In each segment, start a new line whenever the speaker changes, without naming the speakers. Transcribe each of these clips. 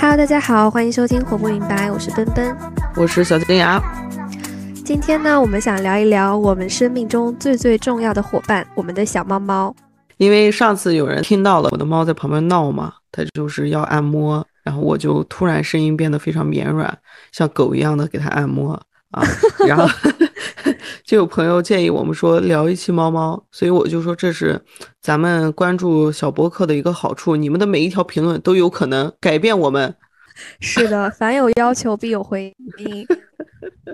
Hello，大家好，欢迎收听《活不明白》，我是奔奔，
我是小金牙。
今天呢，我们想聊一聊我们生命中最最重要的伙伴——我们的小猫猫。
因为上次有人听到了我的猫在旁边闹嘛，它就是要按摩，然后我就突然声音变得非常绵软，像狗一样的给它按摩啊，然后 就有朋友建议我们说聊一期猫猫，所以我就说这是咱们关注小博客的一个好处，你们的每一条评论都有可能改变我们。
是的，凡有要求必有回应。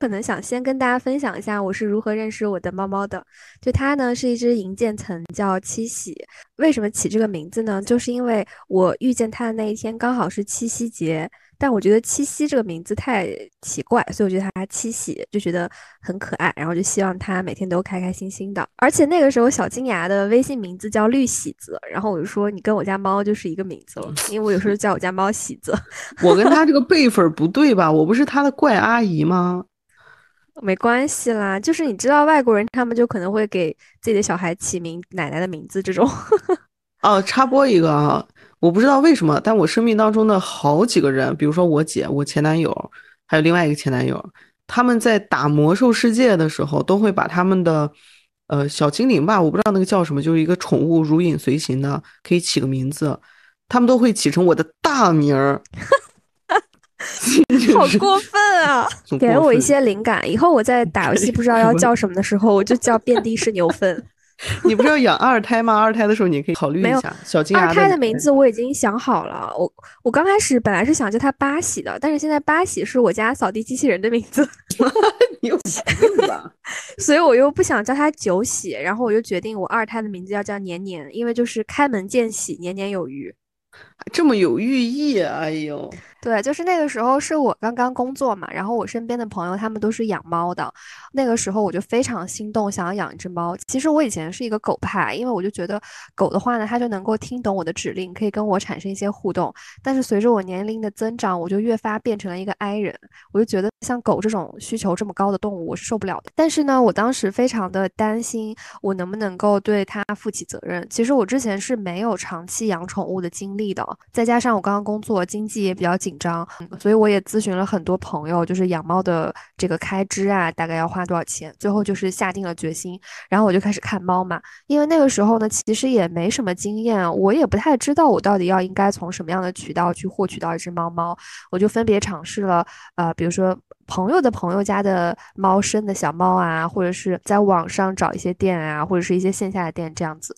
可能想先跟大家分享一下我是如何认识我的猫猫的。就它呢是一只银渐层，叫七喜。为什么起这个名字呢？就是因为我遇见它的那一天刚好是七夕节。但我觉得七夕这个名字太奇怪，所以我觉得它七喜就觉得很可爱，然后就希望它每天都开开心心的。而且那个时候小金牙的微信名字叫绿喜子，然后我就说你跟我家猫就是一个名字了，因为我有时候叫我家猫喜子。
我跟他这个辈分不对吧？我不是他的怪阿姨吗？
没关系啦，就是你知道外国人他们就可能会给自己的小孩起名奶奶的名字这种。
哦，插播一个啊。我不知道为什么，但我生命当中的好几个人，比如说我姐、我前男友，还有另外一个前男友，他们在打魔兽世界的时候，都会把他们的，呃，小精灵吧，我不知道那个叫什么，就是一个宠物如影随形的，可以起个名字，他们都会起成我的大名儿，
好过分啊！给了我一些灵感，以后我在打游戏不知道要 叫什么的时候，我就叫遍地是牛粪。
你不是要养二胎吗？二胎的时候你可以考虑一下。小金
二胎的名字我已经想好了。我我刚开始本来是想叫它八喜的，但是现在八喜是我家扫地机器人的名字。
你有病吧？
所以我又不想叫它九喜，然后我就决定我二胎的名字要叫年年，因为就是开门见喜，年年有余。
这么有寓意，哎呦。
对，就是那个时候是我刚刚工作嘛，然后我身边的朋友他们都是养猫的，那个时候我就非常心动，想要养一只猫。其实我以前是一个狗派，因为我就觉得狗的话呢，它就能够听懂我的指令，可以跟我产生一些互动。但是随着我年龄的增长，我就越发变成了一个 I 人，我就觉得像狗这种需求这么高的动物，我是受不了的。但是呢，我当时非常的担心我能不能够对它负起责任。其实我之前是没有长期养宠物的经历的，再加上我刚刚工作，经济也比较紧。紧张，所以我也咨询了很多朋友，就是养猫的这个开支啊，大概要花多少钱？最后就是下定了决心，然后我就开始看猫嘛。因为那个时候呢，其实也没什么经验，我也不太知道我到底要应该从什么样的渠道去获取到一只猫猫。我就分别尝试了，呃，比如说朋友的朋友家的猫生的小猫啊，或者是在网上找一些店啊，或者是一些线下的店这样子。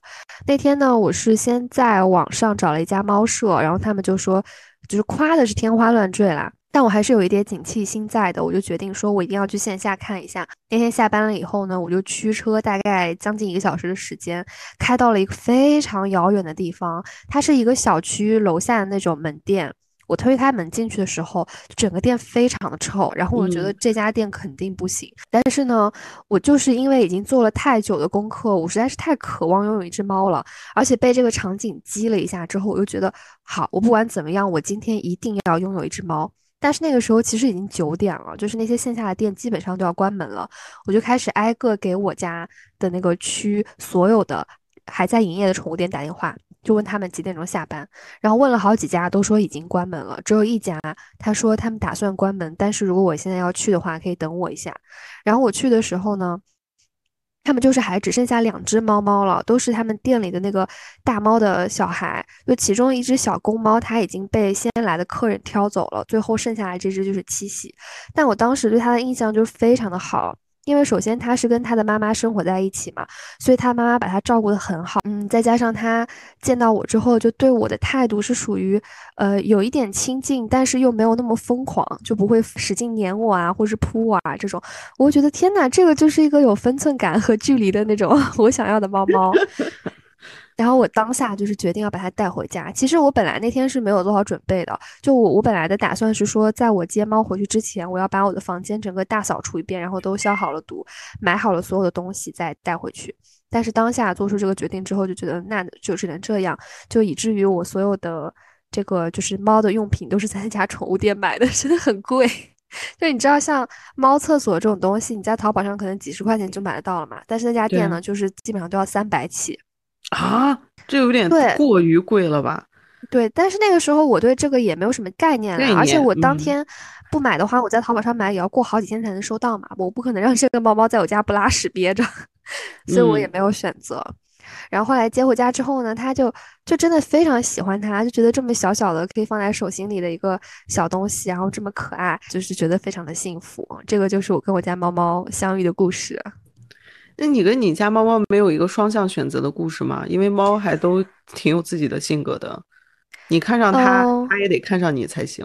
那天呢，我是先在网上找了一家猫舍，然后他们就说。就是夸的是天花乱坠啦，但我还是有一点警惕心在的，我就决定说，我一定要去线下看一下。那天下班了以后呢，我就驱车大概将近一个小时的时间，开到了一个非常遥远的地方，它是一个小区楼下的那种门店。我推开门进去的时候，整个店非常的臭，然后我觉得这家店肯定不行。但是呢，我就是因为已经做了太久的功课，我实在是太渴望拥有一只猫了，而且被这个场景激了一下之后，我就觉得好，我不管怎么样，我今天一定要拥有一只猫。但是那个时候其实已经九点了，就是那些线下的店基本上都要关门了，我就开始挨个给我家的那个区所有的还在营业的宠物店打电话。就问他们几点钟下班，然后问了好几家，都说已经关门了。只有一家，他说他们打算关门，但是如果我现在要去的话，可以等我一下。然后我去的时候呢，他们就是还只剩下两只猫猫了，都是他们店里的那个大猫的小孩。就其中一只小公猫，它已经被先来的客人挑走了，最后剩下来这只就是七喜。但我当时对它的印象就非常的好。因为首先他是跟他的妈妈生活在一起嘛，所以他妈妈把他照顾的很好。嗯，再加上他见到我之后，就对我的态度是属于，呃，有一点亲近，但是又没有那么疯狂，就不会使劲黏我啊，或是扑我啊这种。我觉得天哪，这个就是一个有分寸感和距离的那种 我想要的猫猫。然后我当下就是决定要把它带回家。其实我本来那天是没有做好准备的，就我我本来的打算是说，在我接猫回去之前，我要把我的房间整个大扫除一遍，然后都消好了毒，买好了所有的东西再带回去。但是当下做出这个决定之后，就觉得那就只能这样，就以至于我所有的这个就是猫的用品都是在那家宠物店买的，真的很贵。就你知道，像猫厕所这种东西，你在淘宝上可能几十块钱就买得到了嘛，但是那家店呢，就是基本上都要三百起。
啊，这有点过于贵了吧？
对，但是那个时候我对这个也没有什么概念了，而且我当
嗯
天不买的话，我在淘宝上买也要过好几天才能收到嘛，我不可能让这个猫猫在我家不拉屎憋着，所以我也
嗯
没有选择。然后后来接回家之后呢，他就就真的非常喜欢它，就觉得这么小小的可以放在手心里的一个小东西，然后这么可爱，就是觉得非常的幸福。这个就是我跟我家猫猫相遇的故事。
那你跟你家猫猫没有一个双向选择的故事吗？因为猫还都挺有自己的性格的，你看上它，
哦
它也得看上你才行。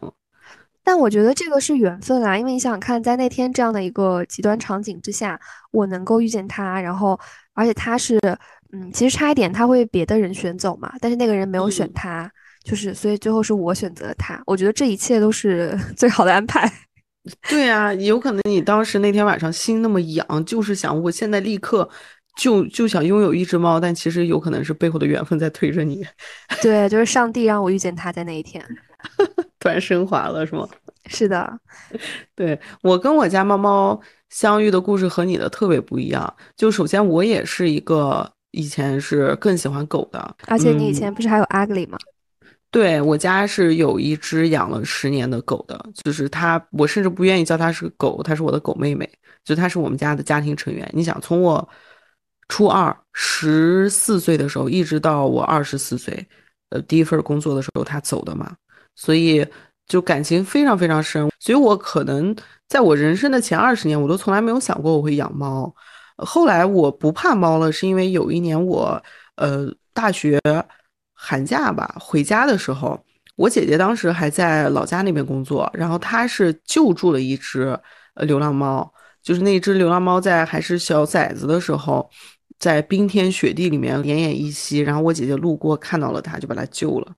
但我觉得这个是缘分啦，因为你想想看，在那天这样的一个极端场景之下，我能够遇见它，然后而且它是，嗯，其实差一点它会被别的人选走嘛，但是那个人没有选
嗯，
就是所以最后是我选择了他。我觉得这一切都是 最好的安排。
对啊，有可能你当时那天晚上心那么痒，就是想我现在立刻就就想拥有一只猫，但其实有可能是背后的缘分在推着你，
对，就是上帝让我遇见他在那一天。
突然升华了，是吗？
是的，
对，我跟我家猫猫相遇的故事和你的特别不一样。就首先我也是一个以前是更喜欢狗的，
而且你以
嗯
前不是还有 ugly 吗？
对，我家是有一只养了十年的狗的，就是它，我甚至不愿意叫它是狗，它是我的狗妹妹，就它是我们家的家庭成员。你想，从我初二十四岁的时候，一直到我二十四岁，呃，第一份工作的时候，它走的嘛，所以就感情非常非常深。所以我可能在我人生的前二十年，我都从来没有想过我会养猫。后来我不怕猫了，是因为有一年我呃大学寒假吧回家的时候，我姐姐当时还在老家那边工作，然后她是救助了一只流浪猫，就是那只流浪猫在还是小崽子的时候，在冰天雪地里面奄奄一息，然后我姐姐路过看到了它，就把它救了。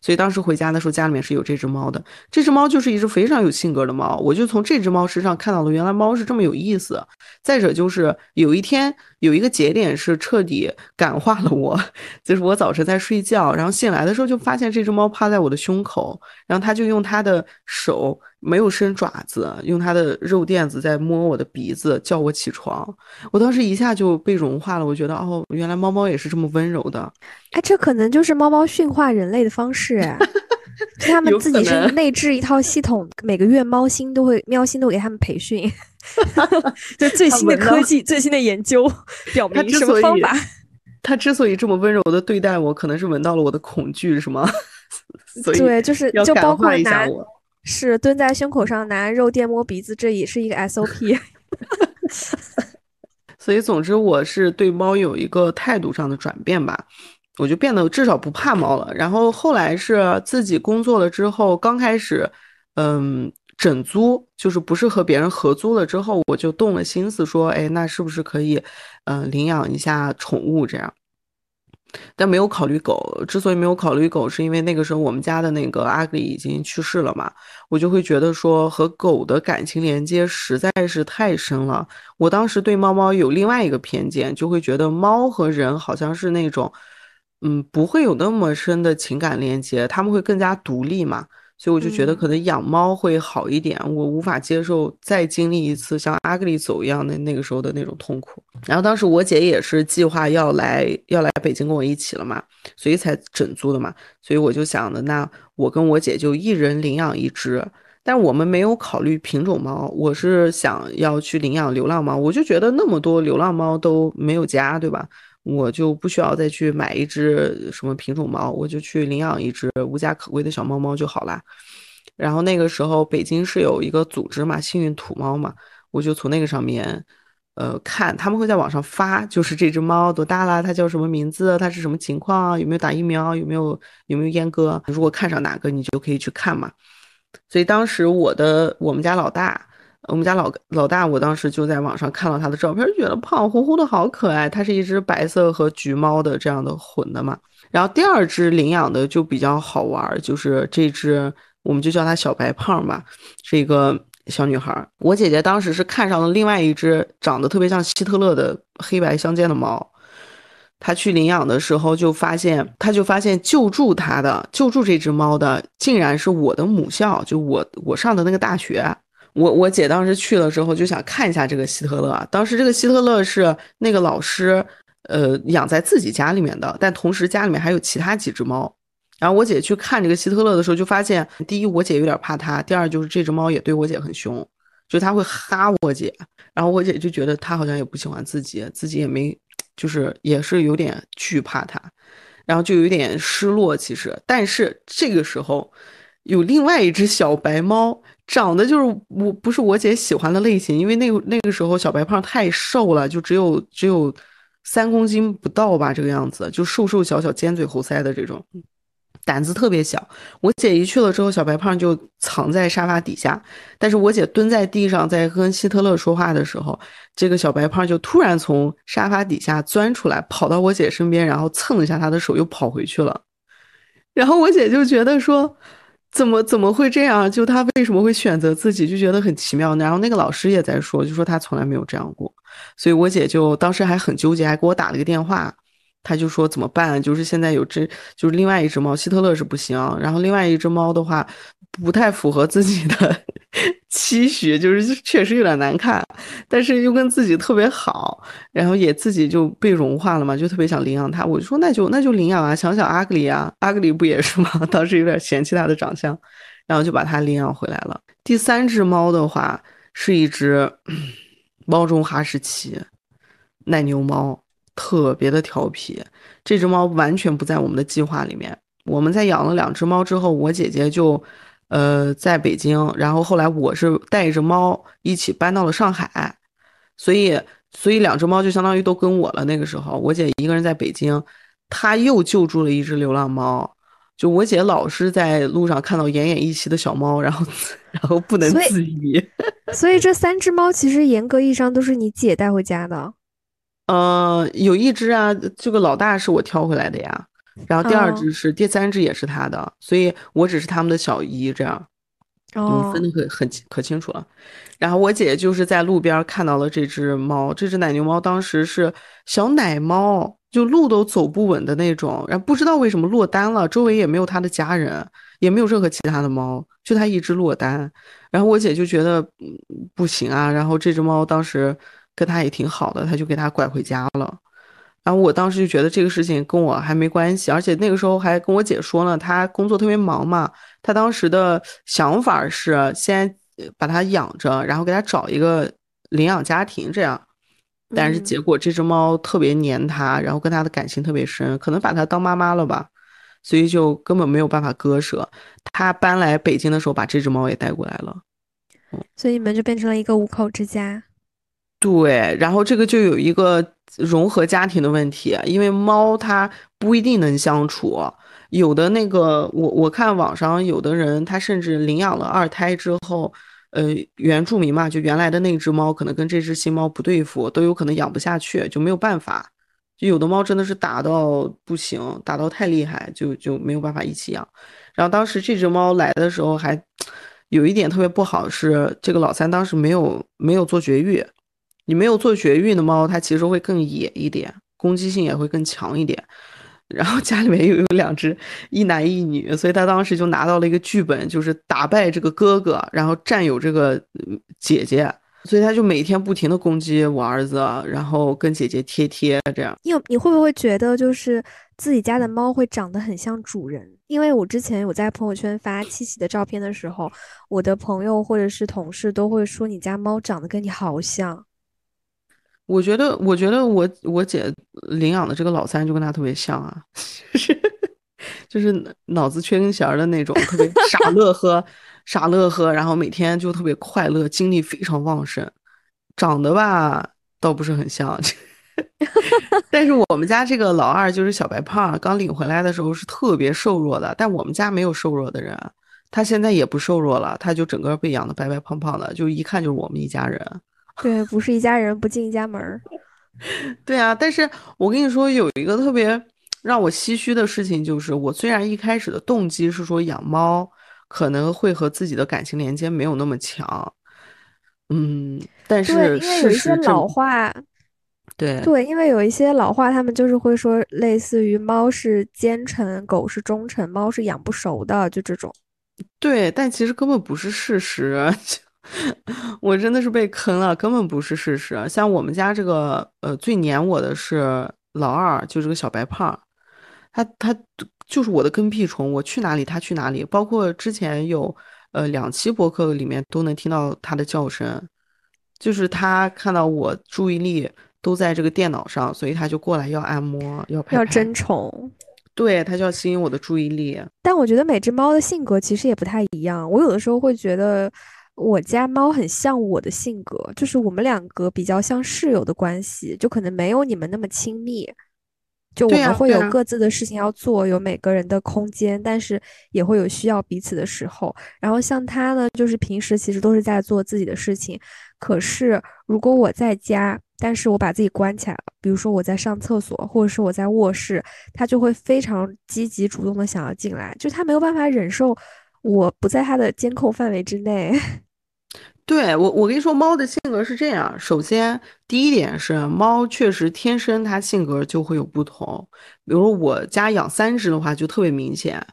所以当时回家的时候，家里面是有这只猫的。这只猫就是一只非常有性格的猫，我就从这只猫身上看到了原来猫是这么有意思。再者就是有一天有一个节点是彻底感化了我，就是我早晨在睡觉，然后醒来的时候就发现这只猫趴在我的胸口，然后它就用它的手没有伸爪子，用它的肉垫子在摸我的鼻子，叫我起床。我当时一下就被融化了，我觉得哦，原来猫猫也是这么温柔的。
哎，这可能就是猫猫驯化人类的方式哎。就他们自己是内置一套系统，每个月猫星都会喵星都给他们培训，就最新的科技、最新的研究表明什么方法。
它之所以这么温柔的对待我，可能是闻到了我的恐惧，是吗？所以
对，就是就包括
化一下
拿
我。
是蹲在胸口上拿肉垫摸鼻子，这也是一个 SOP。
所以，总之，我是对猫有一个态度上的转变吧，我就变得至少不怕猫了。然后后来是自己工作了之后，刚开始，嗯，整租，就是不是和别人合租了之后，我就动了心思说，哎，那是不是可以，嗯、领养一下宠物这样。但没有考虑狗，之所以没有考虑狗，是因为那个时候我们家的那个阿格里已经去世了嘛，我就会觉得说和狗的感情连接实在是太深了。我当时对猫猫有另外一个偏见，就会觉得猫和人好像是那种，嗯，不会有那么深的情感连接，他们会更加独立嘛。所以我就觉得
嗯
可能养猫会好一点，我无法接受再经历一次像阿格里走一样的那个时候的那种痛苦。然后当时我姐也是计划要来要来北京跟我一起了嘛，所以才整租的嘛。所以我就想的，那我跟我姐就一人领养一只。但我们没有考虑品种猫，我是想要去领养流浪猫。我就觉得那么多流浪猫都没有家，对吧？我就不需要再去买一只什么品种猫，我就去领养一只无家可归的小猫猫就好啦。然后那个时候北京是有一个组织嘛，幸运土猫嘛，我就从那个上面，呃，看他们会在网上发，就是这只猫多大了，它叫什么名字，它是什么情况，有没有打疫苗，有没有有没有阉割。如果看上哪个，你就可以去看嘛。所以当时我的我们家老大。我们家老老大，我当时就在网上看到他的照片，觉得胖乎乎的好可爱。它是一只白色和橘猫的这样的混的嘛。然后第二只领养的就比较好玩，就是这只我们就叫它小白胖吧，是一个小女孩。我姐姐当时是看上了另外一只长得特别像希特勒的黑白相间的猫。她去领养的时候就发现，她就发现救助她的救助这只猫的，竟然是我的母校，就我我上的那个大学。我我姐当时去了之后就想看一下这个希特勒，当时这个希特勒是那个老师呃养在自己家里面的，但同时家里面还有其他几只猫。然后我姐去看这个希特勒的时候，就发现第一我姐有点怕它，第二就是这只猫也对我姐很凶，就他会哈我姐。然后我姐就觉得他好像也不喜欢自己，自己也没就是也是有点惧怕它。然后就有点失落，其实，但是这个时候有另外一只小白猫，长得就是我不是我姐喜欢的类型，因为那个那个时候小白胖太瘦了，就只有只有三公斤不到吧，这个样子，就瘦瘦小小、尖嘴猴腮的这种。胆子特别小，我姐一去了之后，小白胖就藏在沙发底下。但是我姐蹲在地上在跟希特勒说话的时候，这个小白胖就突然从沙发底下钻出来，跑到我姐身边，然后蹭一下她的手，又跑回去了。然后我姐就觉得说，怎么怎么会这样？就他为什么会选择自己？就觉得很奇妙。然后那个老师也在说，就说他从来没有这样过。所以我姐就当时还很纠结，还给我打了个电话。他就说怎么办？就是现在有只，就是另外一只猫，希特勒是不行。然后另外一只猫的话，不太符合自己的 期许，就是确实有点难看，但是又跟自己特别好，然后也自己就被融化了嘛，就特别想领养它。我就说那就那就领养啊，想想阿格里啊，阿格里不也是吗？当时有点嫌弃它的长相，然后就把它领养回来了。第三只猫的话是一只猫中哈士奇，奶牛猫。特别的调皮，这只猫完全不在我们的计划里面。我们在养了两只猫之后，我姐姐就，呃，在北京，然后后来我是带着猫一起搬到了上海，所以，所以两只猫就相当于都跟我了。那个时候，我姐一个人在北京，她又救助了一只流浪猫。就我姐老是在路上看到奄奄一息的小猫，然后，然后不能自已。
所以这三只猫其实严格意义上都是你姐带回家的。
呃，有一只啊，这个老大是我挑回来的呀，然后第二只是，第三只也是他的，所以我只是他们的小姨，这样，
哦，
分的可很可清楚了。然后我姐就是在路边看到了这只猫，这只奶牛猫当时是小奶猫，就路都走不稳的那种，然后不知道为什么落单了，周围也没有它的家人，也没有任何其他的猫，就它一只落单。然后我姐就觉得不行啊，然后这只猫当时。跟它也挺好的，她就给它拐回家了。然后我当时就觉得这个事情跟我还没关系，而且那个时候还跟我姐说呢，他工作特别忙嘛。他当时的想法是先把它养着，然后给他找一个领养家庭这样。但是结果这只猫特别黏他，然后跟他的感情特别深，可能把他当妈妈了吧，所以就根本没有办法割舍。他搬来北京的时候，把这只猫也带过来了。
所以你们就变成了一个五口之家。
对，然后这个就有一个融合家庭的问题，因为猫它不一定能相处，有的那个我我看网上有的人他甚至领养了二胎之后，呃，原住民嘛，就原来的那只猫可能跟这只新猫不对付，都有可能养不下去，就没有办法。就有的猫真的是打到不行，打到太厉害，就就没有办法一起养。然后当时这只猫来的时候还 有一点特别不好是，这个老三当时没有没有做绝育。你没有做绝育的猫，它其实会更野一点，攻击性也会更强一点。然后家里面又有两只一男一女，所以他当时就拿到了一个剧本，就是打败这个哥哥，然后占有这个姐姐。所以他就每天不停的攻击我儿子，然后跟姐姐贴贴这样。
你你会不会觉得就是自己家的猫会长得很像主人？因为我之前有在朋友圈发七喜的照片的时候，我的朋友或者是同事都会说你家猫长得跟你好像。
我觉得，我觉得我我姐领养的这个老三就跟他特别像啊，就是就是脑子缺根弦的那种，特别傻乐呵，傻乐呵，然后每天就特别快乐，精力非常旺盛。长得吧倒不是很像，但是我们家这个老二就是小白胖，刚领回来的时候是特别瘦弱的，但我们家没有瘦弱的人，他现在也不瘦弱了，他就整个被养的白白胖胖的，就一看就是我们一家人。
对，不是一家人不进一家门儿。
对啊，但是我跟你说，有一个特别让我唏嘘的事情，就是我虽然一开始的动机是说养猫可能会和自己的感情连接没有那么强，嗯，但是
因为有一些老话，
对
对，因为有一些老话，他们就是会说类似于猫是奸臣，狗是忠臣，猫是养不熟的，就这种。
对，但其实根本不是事实。我真的是被坑了，根本不是事实。像我们家这个，呃，最黏我的是老二，就是个小白胖，他他就是我的跟屁虫，我去哪里他去哪里。包括之前有呃两期博客里面都能听到他的叫声，就是他看到我注意力都在这个电脑上，所以他就过来要按摩，要拍
要争宠。
对他就要吸引我的注意力。
但我觉得每只猫的性格其实也不太一样，我有的时候会觉得。我家猫很像我的性格，就是我们两个比较像室友的关系，就可能没有你们那么亲密。就我们会有各自的事情要做，有每个人的空间，但是也会有需要彼此的时候。然后像它呢，就是平时其实都是在做自己的事情，可是如果我在家，但是我把自己关起来了，比如说我在上厕所，或者是我在卧室，它就会非常积极主动的想要进来，就它没有办法忍受我不在它的监控范围之内。
对我，我跟你说，猫的性格是这样。首先，第一点是猫确实天生它性格就会有不同。比如我家养三只的话，就特别明显。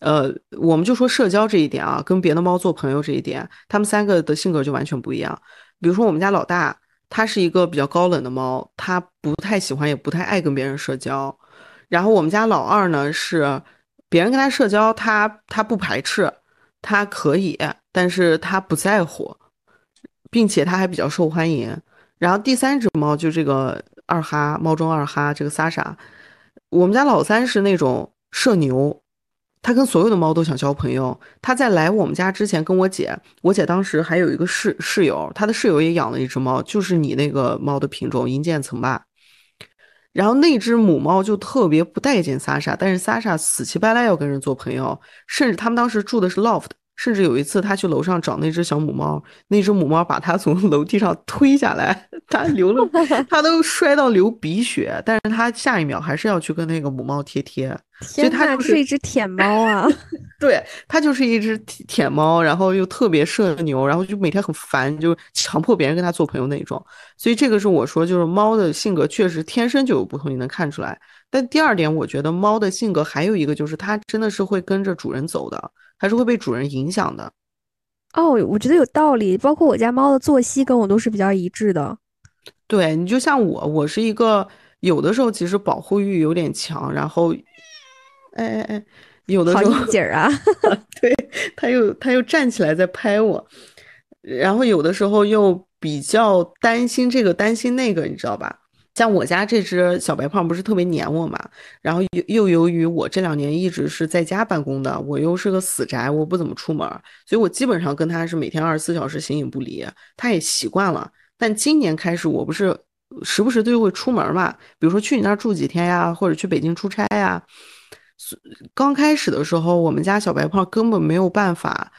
呃，我们就说社交这一点啊，跟别的猫做朋友这一点，它们三个的性格就完全不一样。比如说我们家老大，它是一个比较高冷的猫，它不太喜欢，也不太爱跟别人社交。然后我们家老二呢，是别人跟它社交，它它不排斥，它可以，但是它不在乎。并且它还比较受欢迎。然后第三只猫就这个二哈，猫中二哈，这个萨莎。我们家老三是那种社牛，他跟所有的猫都想交朋友。他在来我们家之前跟我姐，我姐当时还有一个室室友，他的室友也养了一只猫，就是你那个猫的品种银渐层吧。然后那只母猫就特别不待见萨莎，但是萨莎死乞白赖要跟人做朋友，甚至他们当时住的是 loft。甚至有一次，他去楼上找那只小母猫，那只母猫把他从楼梯上推下来，他流了，他都摔到流鼻血，但是他下一秒还是要去跟那个母猫贴贴。
天呐，是一只舔猫啊！
对，它就是一只舔猫，然后又特别社牛，然后就每天很烦，就强迫别人跟它做朋友那种。所以这个是我说，就是猫的性格确实天生就有不同，你能看出来。但第二点，我觉得猫的性格还有一个就是，它真的是会跟着主人走的。还是会被主人影响的，
哦，我觉得有道理。包括我家猫的作息跟我都是比较一致的。
对你就像我，我是一个有的时候其实保护欲有点强，然后，哎哎哎，有的时候
好劲儿啊，
对，他又他又站起来在拍我，然后有的时候又比较担心这个担心那个，你知道吧？像我家这只小白胖不是特别黏我嘛，然后又又由于我这两年一直是在家办公的，我又是个死宅，我不怎么出门，所以我基本上跟它是每天二十四小时形影不离，它也习惯了。但今年开始，我不是时不时都会出门嘛，比如说去你那儿住几天呀，或者去北京出差呀。刚开始的时候，我们家小白胖根本没有办法，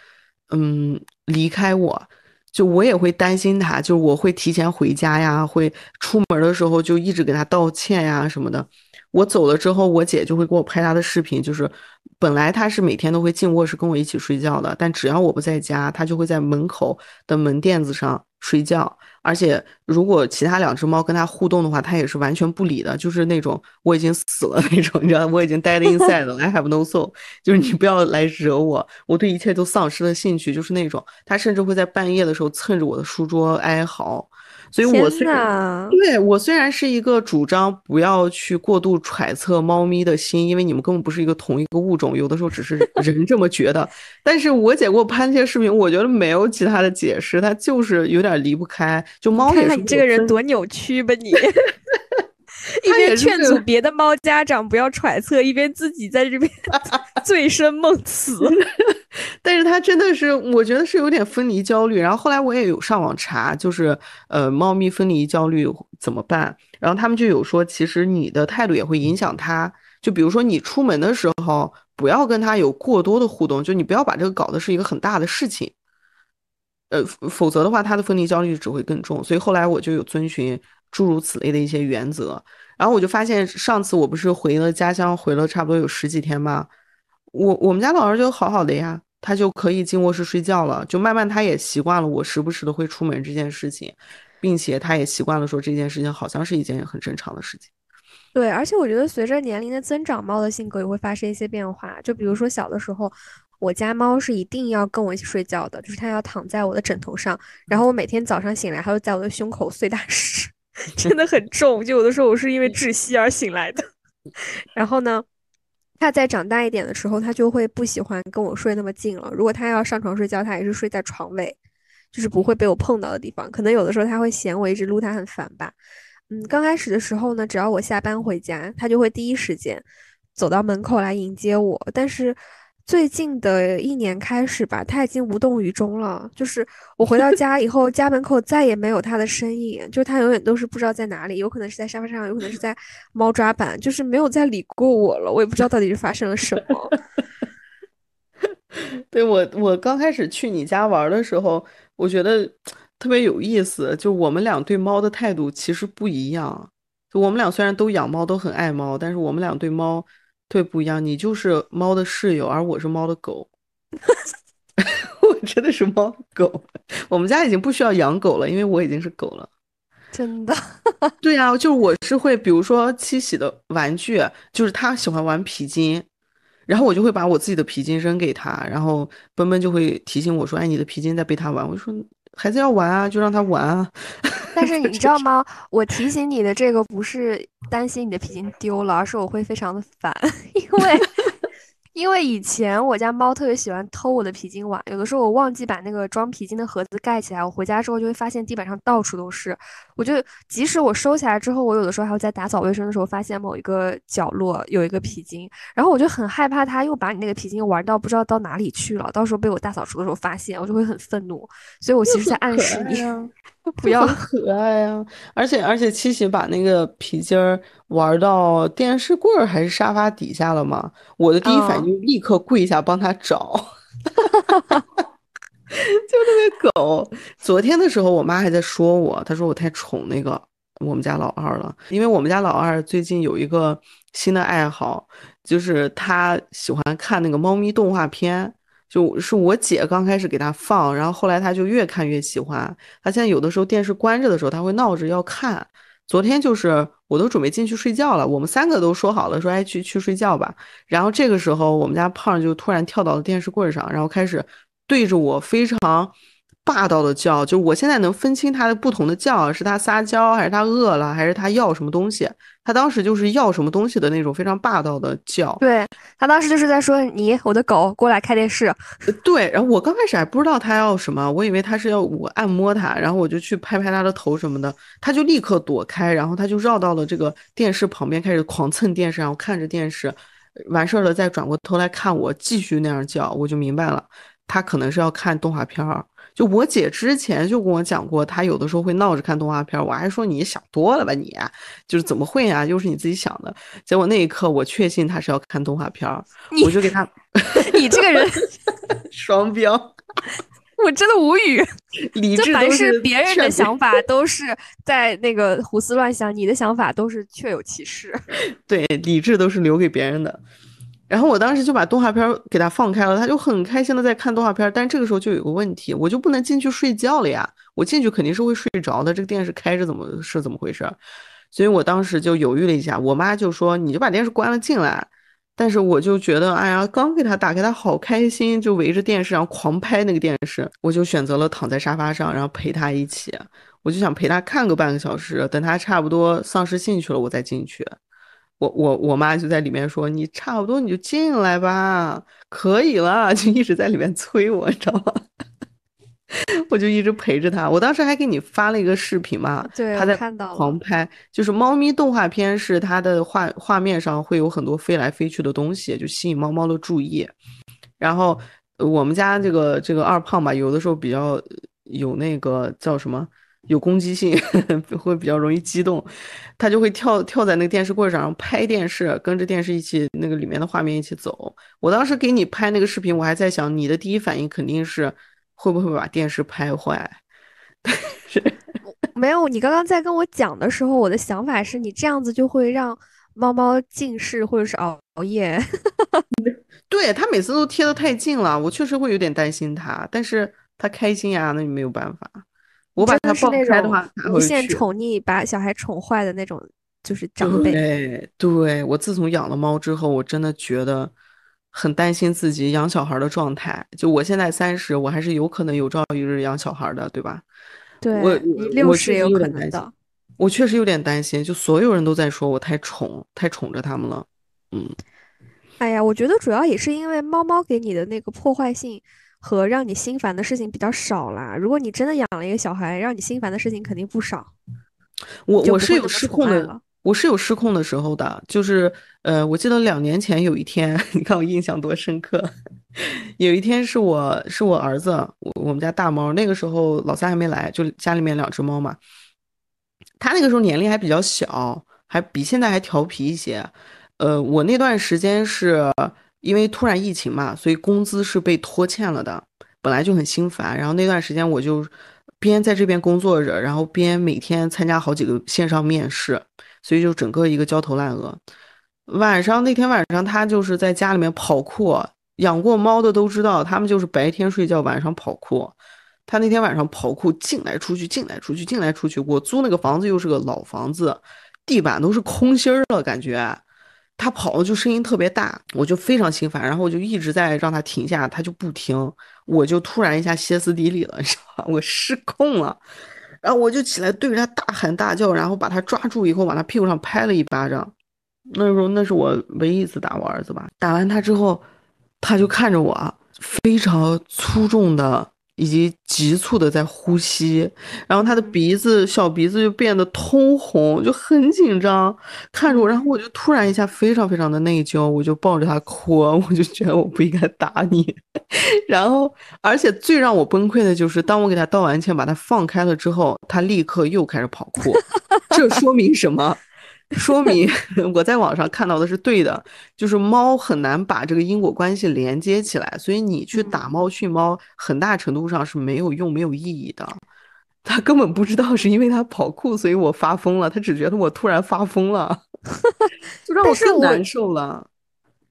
嗯，离开我。就我也会担心他，就我会提前回家呀，会出门的时候就一直给他道歉呀什么的。我走了之后，我姐就会给我拍她的视频。就是本来她是每天都会进卧室跟我一起睡觉的，但只要我不在家，她就会在门口的门垫子上睡觉。而且，如果其他两只猫跟她互动的话，她也是完全不理的，就是那种我已经死了那种，你知道，我已经 dead inside 了，I have no soul，就是你不要来惹我，我对一切都丧失了兴趣，就是那种。她甚至会在半夜的时候蹭着我的书桌哀嚎。所以，我虽然对我虽然是一个主张不要去过度揣测猫咪的心，因为你们根本不是一个同一个物种，有的时候只是 人这么觉得。但是我姐给我拍那些视频，我觉得没有其他的解释，它就是有点离不开。就猫也是。
你这个人多扭曲吧你！一边劝阻别的猫家长不要揣测，一边自己在这边 醉生梦死。
但是它真的是，我觉得是有点分离焦虑。然后后来我也有上网查，就是呃，猫咪分离焦虑怎么办？然后他们就有说，其实你的态度也会影响它。就比如说你出门的时候，不要跟它有过多的互动，就你不要把这个搞得是一个很大的事情。呃，否则的话，它的分离焦虑只会更重。所以后来我就有遵循诸如此类的一些原则。然后我就发现，上次我不是回了家乡，回了差不多有十几天吗？我我们家老二就好好的呀，他就可以进卧室睡觉了，就慢慢他也习惯了我时不时的会出门这件事情，并且他也习惯了说这件事情好像是一件很正常的事情。
对，而且我觉得随着年龄的增长，猫的性格也会发生一些变化。就比如说小的时候，我家猫是一定要跟我一起睡觉的，就是它要躺在我的枕头上，然后我每天早上醒来，它就在我的胸口碎大石，真的很重。就有的时候我是因为窒息而醒来的。然后呢，他再长大一点的时候，他就会不喜欢跟我睡那么近了。如果他要上床睡觉，他也是睡在床尾，就是不会被我碰到的地方。可能有的时候他会嫌我一直撸他很烦吧。嗯，刚开始的时候呢，只要我下班回家，他就会第一时间走到门口来迎接我。但是最近的一年开始吧，他已经无动于衷了。就是我回到 家以后，家门口再也没有他的身影，就他永远都是不知道在哪里，有可能是在沙发上，有可能是在 猫抓板，就是没有再理过我了。我也不知道到底是发生了什么。
对我，我刚开始去你家玩的时候，我觉得。特别有意思，就我们俩对猫的态度其实不一样。就我们俩虽然都养猫，都很爱猫，但是我们俩对猫特别不一样。你就是猫的室友，而我是猫的狗。我真的是猫狗。我们家已经不需要养狗了，因为我已经是狗了。
真的？
对呀，就是我是会，比如说七喜的玩具，就是他喜欢玩皮筋，然后我就会把我自己的皮筋扔给他，然后奔奔就会提醒我说：“哎，你的皮筋在被他玩。”我就说。孩子要玩啊，就让他玩啊。
但是你知道 吗？我提醒你的这个不是担心你的皮筋丢了，而是我会非常的烦，因为。因为以前我家猫特别喜欢偷我的皮筋玩，有的时候我忘记把那个装皮筋的盒子盖起来，我回家之后就会发现地板上到处都是。我就即使我收起来之后，我有的时候还会在打扫卫生的时候发现某一个角落有一个皮筋，然后我就很害怕它又把你那个皮筋玩到不知道到哪里去了，到时候被我大扫除的时候发现，我就会很愤怒。所以我其实在暗示你。不要
可爱呀！而且而且，七喜把那个皮筋儿玩到电视柜儿还是沙发底下了嘛？我的第一反应立刻跪下帮他找，就那个狗。昨天的时候，我妈还在说我，她说我太宠那个我们家老二了，因为我们家老二最近有一个新的爱好，就是他喜欢看那个猫咪动画片。就是我姐刚开始给他放，然后后来他就越看越喜欢。他现在有的时候电视关着的时候，他会闹着要看。昨天就是我都准备进去睡觉了，我们三个都说好了，说哎去去睡觉吧。然后这个时候，我们家胖就突然跳到了电视柜上，然后开始对着我非常。霸道的叫，就我现在能分清他的不同的叫，是他撒娇，还是他饿了，还是他要什么东西？他当时就是要什么东西的那种非常霸道的叫。
对，他当时就是在说你，我的狗过来开电视。
对，然后我刚开始还不知道他要什么，我以为他是要我按摩他，然后我就去拍拍他的头什么的，他就立刻躲开，然后他就绕到了这个电视旁边，开始狂蹭电视，然后看着电视，完事儿了再转过头来看我，继续那样叫，我就明白了，他可能是要看动画片儿。就我姐之前就跟我讲过，她有的时候会闹着看动画片，我还说你想多了吧，你就是怎么会啊？又是你自己想的。结果那一刻我确信她是要看动画片，我就给她，
你这个人
双标，
我真的无语。
理智
凡是别人的想法都是在那个胡思乱想，你的想法都是确有其事。
对，理智都是留给别人的。然后我当时就把动画片给他放开了，他就很开心的在看动画片。但这个时候就有个问题，我就不能进去睡觉了呀！我进去肯定是会睡着的。这个电视开着怎么是怎么回事？所以我当时就犹豫了一下。我妈就说：“你就把电视关了进来。”但是我就觉得，哎呀，刚给他打开，他好开心，就围着电视然后狂拍那个电视。我就选择了躺在沙发上，然后陪他一起。我就想陪他看个半个小时，等他差不多丧失兴趣了，我再进去。我我我妈就在里面说：“你差不多你就进来吧，可以了。”就一直在里面催我，你知道吗？我就一直陪着他。我当时还给你发了一个视频嘛，
对，
他在狂拍，就是猫咪动画片，是它的画画面上会有很多飞来飞去的东西，就吸引猫猫的注意。然后我们家这个这个二胖吧，有的时候比较有那个叫什么？有攻击性，会比较容易激动，他就会跳跳在那个电视柜上拍电视，跟着电视一起那个里面的画面一起走。我当时给你拍那个视频，我还在想，你的第一反应肯定是会不会把电视拍坏？
没有，你刚刚在跟我讲的时候，我的想法是你这样子就会让猫猫近视或者是熬熬夜。
对他每次都贴的太近了，我确实会有点担心他，但是他开心呀，那你没有办法。我把它放开的话，
无限宠溺把小孩宠坏的那种，就是长辈。
对，对我自从养了猫之后，我真的觉得很担心自己养小孩的状态。就我现在三十，我还是有可能有朝一日养小孩的，对吧？
对，
我
你六十也有可能的。
我确实有点担心，就所有人都在说我太宠，太宠着他们了。嗯，
哎呀，我觉得主要也是因为猫猫给你的那个破坏性和让你心烦的事情比较少啦。如果你真的养了一个小孩，让你心烦的事情肯定不少。
我我是有失控的，我是有失控的时候的。就是呃，我记得两年前有一天，你看我印象多深刻。有一天是我是我儿子，我我们家大猫，那个时候老三还没来，就家里面两只猫嘛。他那个时候年龄还比较小，还比现在还调皮一些。呃，我那段时间是因为突然疫情嘛，所以工资是被拖欠了的，本来就很心烦。然后那段时间我就边在这边工作着，然后边每天参加好几个线上面试，所以就整个一个焦头烂额。晚上那天晚上，他就是在家里面跑酷，养过猫的都知道，他们就是白天睡觉，晚上跑酷。他那天晚上跑酷，进来出去，进来出去，进来出去。我租那个房子又是个老房子，地板都是空心儿了，感觉他跑的就声音特别大，我就非常心烦。然后我就一直在让他停下，他就不停，我就突然一下歇斯底里了，你知道吧？我失控了，然后我就起来对着他大喊大叫，然后把他抓住以后，往他屁股上拍了一巴掌。那时候那是我唯一一次打我儿子吧。打完他之后，他就看着我，非常粗重的。以及急促的在呼吸，然后他的鼻子小鼻子就变得通红，就很紧张，看着我，然后我就突然一下非常非常的内疚，我就抱着他哭，我就觉得我不应该打你，然后而且最让我崩溃的就是，当我给他道完歉，把他放开了之后，他立刻又开始跑酷，这说明什么？说明 我在网上看到的是对的，就是猫很难把这个因果关系连接起来，所以你去打猫训猫，很大程度上是没有用、没有意义的。他根本不知道是因为他跑酷，所以我发疯了，他只觉得我突然发疯了，就让我更难受了。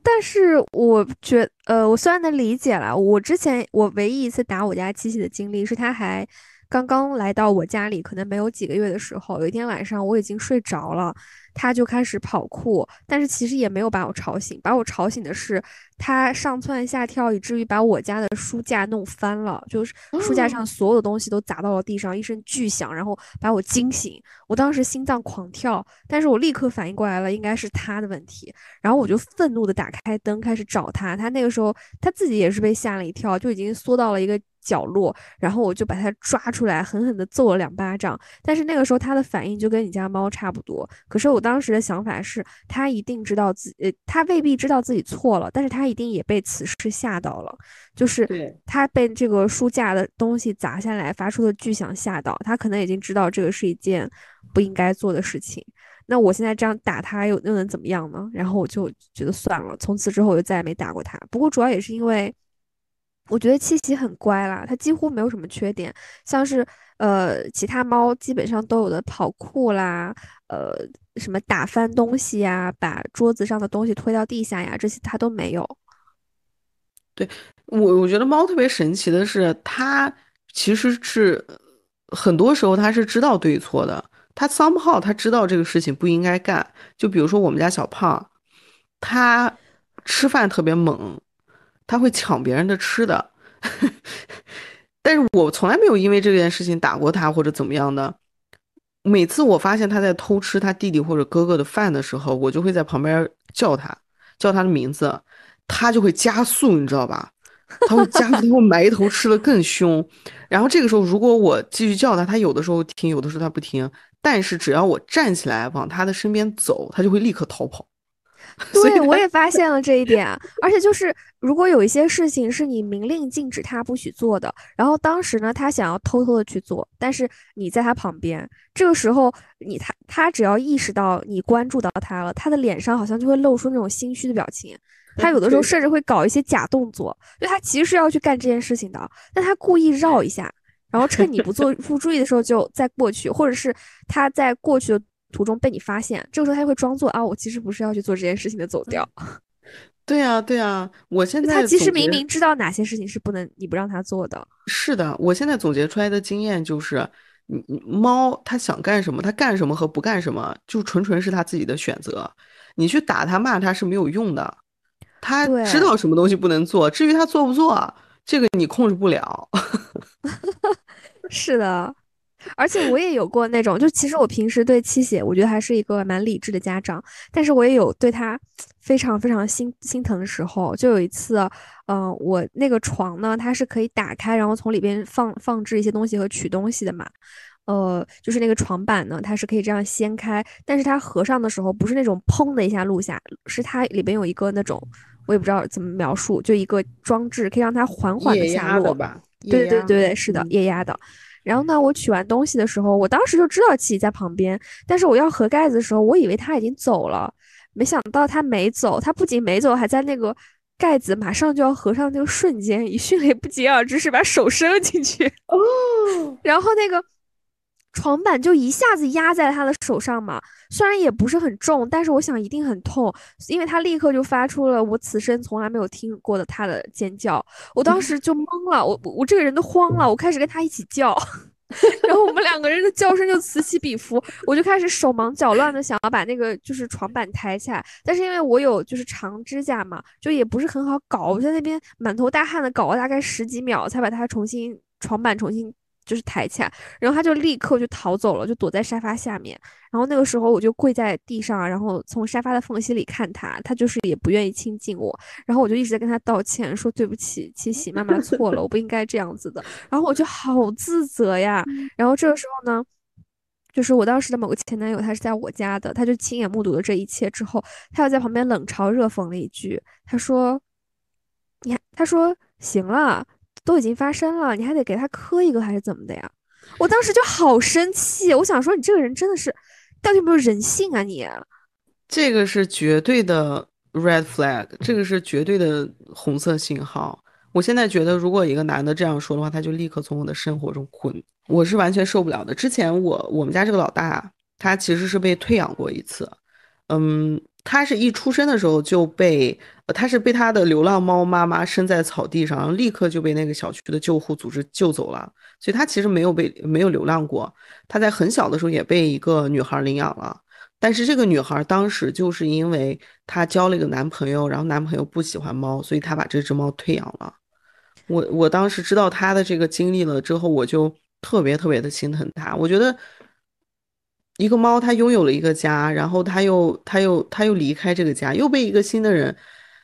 但是我觉，呃，我虽然能理解了，我之前我唯一一次打我家七七的经历是，他还。刚刚来到我家里，可能没有几个月的时候，有一天晚上我已经睡着了，他就开始跑酷，但是其实也没有把我吵醒，把我吵醒的是他上蹿下跳，以至于把我家的书架弄翻了，就是书架上所有的东西都砸到了地上，一声巨响，然后把我惊醒，我当时心脏狂跳，但是我立刻反应过来了，应该是他的问题，然后我就愤怒的打开灯开始找他，他那个时候他自己也是被吓了一跳，就已经缩到了一个。角落，然后我就把它抓出来，狠狠地揍了两巴掌。但是那个时候它的反应就跟你家猫差不多。可是我当时的想法是，它一定知道自，己，它未必知道自己错了，但是它一定也被此事吓到了。就是它被这个书架的东西砸下来发出的巨响吓到，它可能已经知道这个是一件不应该做的事情。那我现在这样打他又又能怎么样呢？然后我就觉得算了，从此之后我就再也没打过他。不过主要也是因为。我觉得七喜很乖啦，它几乎没有什么缺点，像是呃其他猫基本上都有的跑酷啦，呃什么打翻东西呀，把桌子上的东西推到地下呀，这些它都没有。
对我，我觉得猫特别神奇的是，它其实是很多时候它是知道对错的，它 somehow 它知道这个事情不应该干。就比如说我们家小胖，他吃饭特别猛。他会抢别人的吃的，但是我从来没有因为这件事情打过他或者怎么样的。每次我发现他在偷吃他弟弟或者哥哥的饭的时候，我就会在旁边叫他，叫他的名字，他就会加速，你知道吧？他会加速，他会埋头吃的更凶。然后这个时候，如果我继续叫他，他有的时候听，有的时候他不听。但是只要我站起来往他的身边走，他就会立刻逃跑。
对，我也发现了这一点，而且就是，如果有一些事情是你明令禁止他不许做的，然后当时呢，他想要偷偷的去做，但是你在他旁边，这个时候，你他他只要意识到你关注到他了，他的脸上好像就会露出那种心虚的表情，他有的时候甚至会搞一些假动作，就他其实是要去干这件事情的，但他故意绕一下，然后趁你不做 不注意的时候就再过去，或者是他在过去的。途中被你发现，这个时候他会装作啊，我其实不是要去做这件事情的，走掉。
对啊，对啊，我现在
他其实明明知道哪些事情是不能你不让他做的。
是的，我现在总结出来的经验就是，你猫它想干什么，它干什么和不干什么，就纯纯是它自己的选择。你去打它骂它是没有用的。他知道什么东西不能做，至于他做不做，这个你控制不了。
是的。而且我也有过那种，就其实我平时对七喜，我觉得还是一个蛮理智的家长，但是我也有对他非常非常心心疼的时候。就有一次，嗯，我那个床呢，它是可以打开，然后从里边放放置一些东西和取东西的嘛。呃，就是那个床板呢，它是可以这样掀开，但是它合上的时候不是那种砰的一下落下，是它里边有一个那种，我也不知道怎么描述，就一个装置可以让它缓缓的下落
吧？
对对对对，是的，液压的。然后呢，我取完东西的时候，我当时就知道七喜在旁边，但是我要合盖子的时候，我以为他已经走了，没想到他没走，他不仅没走，还在那个盖子马上就要合上那个瞬间，以迅雷不及掩耳之势把手伸了进去，哦，然后那个。床板就一下子压在他的手上嘛，虽然也不是很重，但是我想一定很痛，因为他立刻就发出了我此生从来没有听过的他的尖叫，我当时就懵了，我我这个人都慌了，我开始跟他一起叫，然后我们两个人的叫声就此起彼伏，我就开始手忙脚乱的想要把那个就是床板抬起来，但是因为我有就是长指甲嘛，就也不是很好搞，我在那边满头大汗的搞了大概十几秒才把它重新床板重新。就是抬起来，然后他就立刻就逃走了，就躲在沙发下面。然后那个时候我就跪在地上，然后从沙发的缝隙里看他，他就是也不愿意亲近我。然后我就一直在跟他道歉，说对不起，七喜妈妈错了，我不应该这样子的。然后我就好自责呀。然后这个时候呢，就是我当时的某个前男友，他是在我家的，他就亲眼目睹了这一切之后，他又在旁边冷嘲热讽了一句，他说：“你看，他说行了。”都已经发生了，你还得给他磕一个还是怎么的呀？我当时就好生气，我想说你这个人真的是到底有没有人性啊你？
这个是绝对的 red flag，这个是绝对的红色信号。我现在觉得，如果一个男的这样说的话，他就立刻从我的生活中滚，我是完全受不了的。之前我我们家这个老大，他其实是被退养过一次，嗯。他是一出生的时候就被，他是被他的流浪猫妈妈生在草地上，然后立刻就被那个小区的救护组织救走了，所以他其实没有被没有流浪过。他在很小的时候也被一个女孩领养了，但是这个女孩当时就是因为她交了一个男朋友，然后男朋友不喜欢猫，所以她把这只猫退养了。我我当时知道他的这个经历了之后，我就特别特别的心疼他，我觉得。一个猫，它拥有了一个家，然后它又，它又，它又离开这个家，又被一个新的人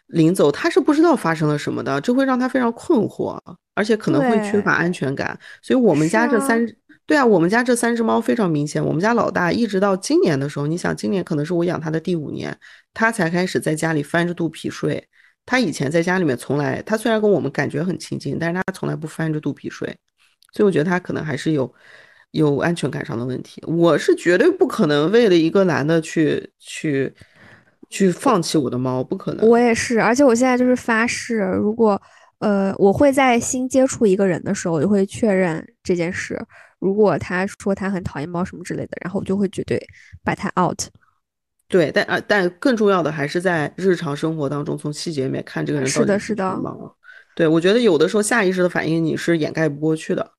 领走，它是不知道发生了什么的，这会让它非常困惑，而且可能会缺乏安全感。所以，我们家这三，对啊，我们家这三只猫非常明显。我们家老大一直到今年的时候，你想，今年可能是我养它的第五年，它才开始在家里翻着肚皮睡。它以前在家里面从来，它虽然跟我们感觉很亲近，但是它从来不翻着肚皮睡。所以，我觉得它可能还是有。有安全感上的问题，我是绝对不可能为了一个男的去去去放弃我的猫，不可能。
我也是，而且我现在就是发誓，如果呃我会在新接触一个人的时候，我就会确认这件事。如果他说他很讨厌猫什么之类的，然后我就会绝对把他 out。
对，但啊，但更重要的还是在日常生活当中，从细节里面看这个人是的
是的。
对，我觉得有的时候下意识的反应你是掩盖不过去的。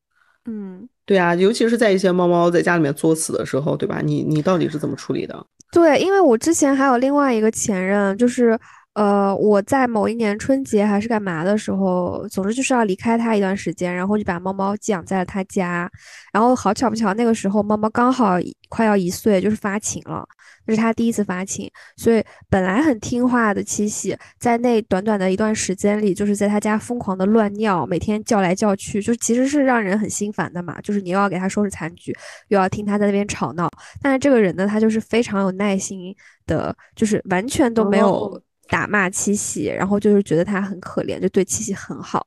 嗯。
对啊，尤其是在一些猫猫在家里面作死的时候，对吧？你你到底是怎么处理的？
对，因为我之前还有另外一个前任，就是呃，我在某一年春节还是干嘛的时候，总之就是要离开他一段时间，然后就把猫猫寄养在了他家，然后好巧不巧，那个时候猫猫刚好快要一岁，就是发情了。这是他第一次发情，所以本来很听话的七喜，在那短短的一段时间里，就是在他家疯狂的乱尿，每天叫来叫去，就其实是让人很心烦的嘛。就是你又要给他收拾残局，又要听他在那边吵闹。但是这个人呢，他就是非常有耐心的，就是完全都没有打骂七喜，然后就是觉得他很可怜，就对七喜很好。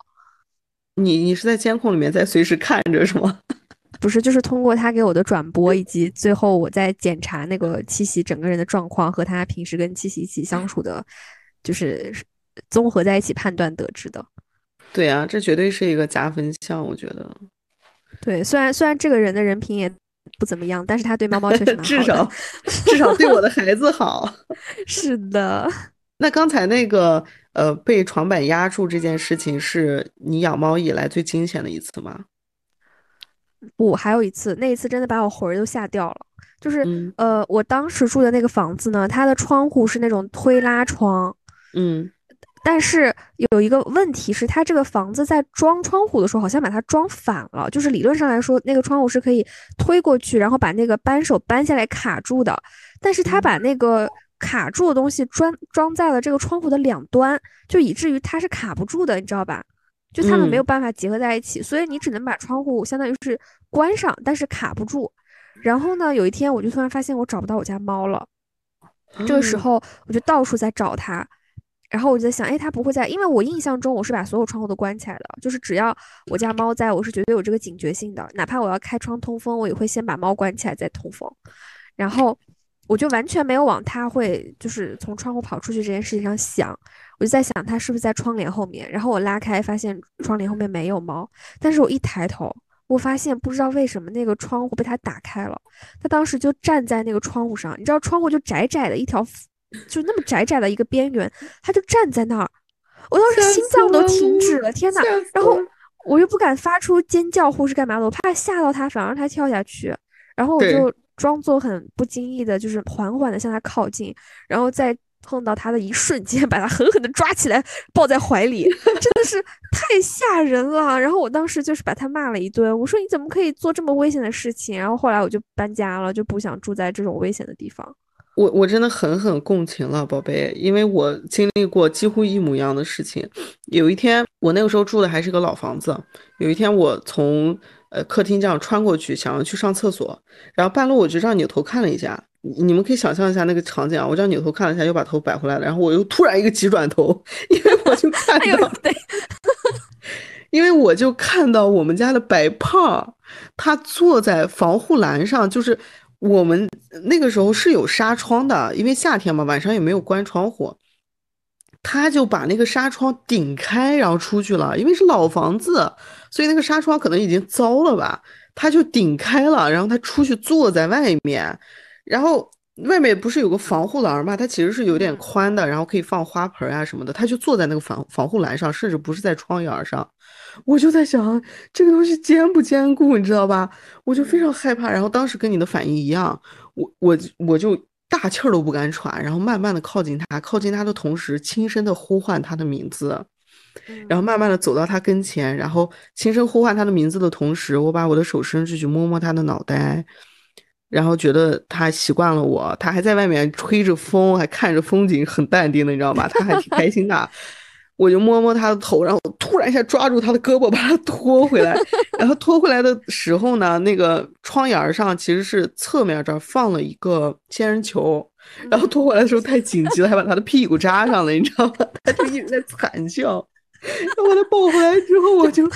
你你是在监控里面在随时看着是吗？
不是，就是通过他给我的转播，以及最后我在检查那个七喜整个人的状况和他平时跟七喜一起相处的，就是综合在一起判断得知的。
对啊，这绝对是一个加分项，我觉得。
对，虽然虽然这个人的人品也不怎么样，但是他对猫猫确实蛮好，
至少至少对我的孩子好。
是的。
那刚才那个呃被床板压住这件事情，是你养猫以来最惊险的一次吗？
不，还有一次，那一次真的把我魂儿都吓掉了。就是，呃，我当时住的那个房子呢，它的窗户是那种推拉窗，
嗯，
但是有一个问题是，它这个房子在装窗户的时候，好像把它装反了。就是理论上来说，那个窗户是可以推过去，然后把那个扳手扳下来卡住的。但是它把那个卡住的东西装装在了这个窗户的两端，就以至于它是卡不住的，你知道吧？就他们没有办法结合在一起，所以你只能把窗户相当于是关上，但是卡不住。然后呢，有一天我就突然发现我找不到我家猫了。这个时候我就到处在找它。然后我就在想，哎，它不会在，因为我印象中我是把所有窗户都关起来的，就是只要我家猫在，我是绝对有这个警觉性的，哪怕我要开窗通风，我也会先把猫关起来再通风。然后我就完全没有往它会就是从窗户跑出去这件事情上想，我就在想它是不是在窗帘后面。然后我拉开发现窗帘后面没有猫，但是我一抬头，我发现不知道为什么那个窗户被它打开了，它当时就站在那个窗户上，你知道窗户就窄窄的一条。就那么窄窄的一个边缘，它就站在那儿，我当时心脏都停止了，天呐，然后我又不敢发出尖叫或是干嘛的，我怕吓到它，反而让他跳下去。然后我就装作很不经意的，就是缓缓的向他靠近，然后在碰到他的一瞬间，把他狠狠的抓起来抱在怀里，真的是太吓人了。然后我当时就是把他骂了一顿，我说你怎么可以做这么危险的事情？然后后来我就搬家了，就不想住在这种危险的地方。
我我真的狠狠共情了，宝贝，因为我经历过几乎一模一样的事情。有一天，我那个时候住的还是个老房子。有一天，我从呃客厅这样穿过去，想要去上厕所，然后半路我就这样扭头看了一下。你们可以想象一下那个场景啊，我这样扭头看了一下，又把头摆回来了，然后我又突然一个急转头，因为我就看到，因为我就看到我们家的白胖，他坐在防护栏上，就是。我们那个时候是有纱窗的，因为夏天嘛，晚上也没有关窗户，他就把那个纱窗顶开，然后出去了。因为是老房子，所以那个纱窗可能已经糟了吧，他就顶开了，然后他出去坐在外面，然后外面不是有个防护栏嘛，它其实是有点宽的，然后可以放花盆啊什么的，他就坐在那个防防护栏上，甚至不是在窗沿上。我就在想，这个东西坚不坚固，你知道吧？我就非常害怕。然后当时跟你的反应一样，我我我就大气儿都不敢喘，然后慢慢的靠近他，靠近他的同时，轻声的呼唤他的名字，然后慢慢的走到他跟前，然后轻声呼唤他的名字的同时，我把我的手伸出去摸摸他的脑袋，然后觉得他习惯了我，他还在外面吹着风，还看着风景，很淡定的，你知道吗？他还挺开心的。我就摸摸他的头，然后突然一下抓住他的胳膊，把他拖回来。然后拖回来的时候呢，那个窗沿上其实是侧面这儿放了一个仙人球。然后拖回来的时候太紧急了，还把他的屁股扎上了，你知道吗？他就一直在惨叫。然后把他抱回来之后，我就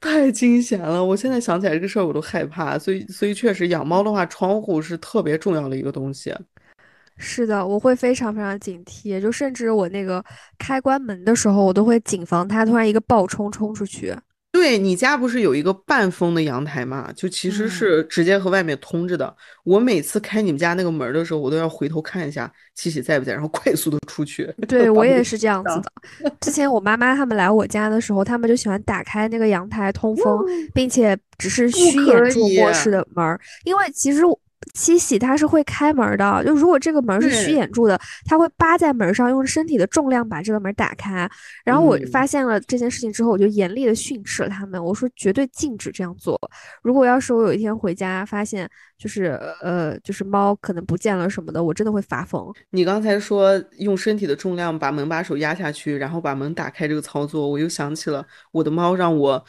太惊险了。我现在想起来这个事儿，我都害怕。所以，所以确实养猫的话，窗户是特别重要的一个东西。
是的，我会非常非常警惕，就甚至我那个开关门的时候，我都会谨防它突然一个暴冲冲出去。
对你家不是有一个半封的阳台嘛？就其实是直接和外面通着的。我每次开你们家那个门的时候，我都要回头看一下七喜在不在，然后 快速的出去。
对我也是这样子的。之前我妈妈他们来我家的时候，他们就喜欢打开那个阳台通风，并且只是虚掩住卧室的门，因为其实。七喜它是会开门的，就如果这个门是虚掩住的，它会扒在门上，用身体的重量把这个门打开。然后我发现了这件事情之后，我就严厉的训斥了他们，我说绝对禁止这样做。如果要是我有一天回家发现，就是呃，就是猫可能不见了什么的，我真的会发疯。
你刚才说用身体的重量把门把手压下去，然后把门打开这个操作，我又想起了我的猫让我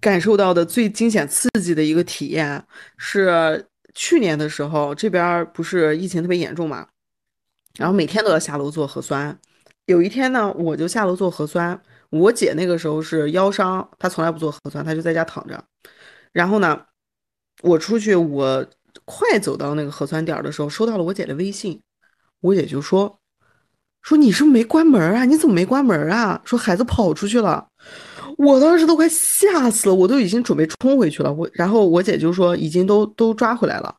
感受到的最惊险刺激的一个体验是。去年的时候，这边不是疫情特别严重嘛，然后每天都要下楼做核酸。有一天呢，我就下楼做核酸。我姐那个时候是腰伤，她从来不做核酸，她就在家躺着。然后呢，我出去，我快走到那个核酸点的时候，收到了我姐的微信。我姐就说：“说你是不是没关门啊？你怎么没关门啊？说孩子跑出去了。”我当时都快吓死了，我都已经准备冲回去了。我然后我姐就说已经都都抓回来了，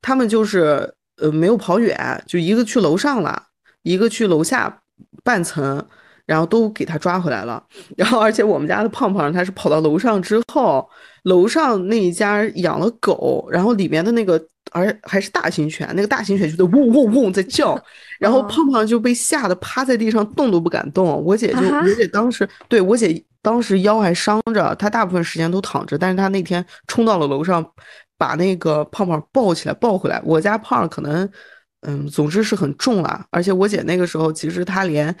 他们就是呃没有跑远，就一个去楼上了，一个去楼下半层，然后都给他抓回来了。然后而且我们家的胖胖他是跑到楼上之后，楼上那一家养了狗，然后里面的那个而还是大型犬，那个大型犬就在嗡嗡嗡在叫，然后胖胖就被吓得趴在地上动都不敢动。我姐就我姐当时对我姐当时腰还伤着，她大部分时间都躺着，但是她那天冲到了楼上，把那个胖胖抱起来抱回来。我家胖可能嗯，总之是很重了，而且我姐那个时候其实她连。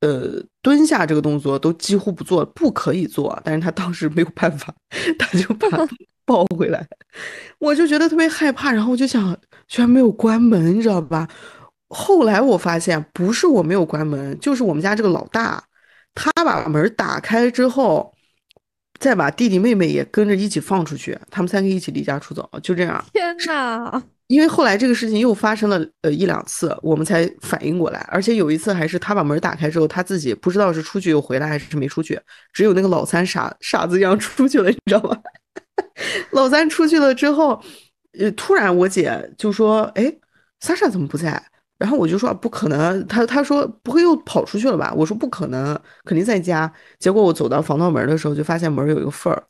呃，蹲下这个动作都几乎不做，不可以做。但是他当时没有办法，他就把 抱回来，我就觉得特别害怕。然后我就想，居然没有关门，你知道吧？后来我发现，不是我没有关门，就是我们家这个老大，他把门打开之后，再把弟弟妹妹也跟着一起放出去，他们三个一起离家出走，就这样。
天呐！
因为后来这个事情又发生了呃一两次，我们才反应过来，而且有一次还是他把门打开之后，他自己不知道是出去又回来还是没出去，只有那个老三傻傻子一样出去了，你知道吗？老三出去了之后，呃，突然我姐就说：“哎，莎莎怎么不在？”然后我就说：“不可能，他他说不会又跑出去了吧？”我说：“不可能，肯定在家。”结果我走到防盗门的时候，就发现门有一个缝儿。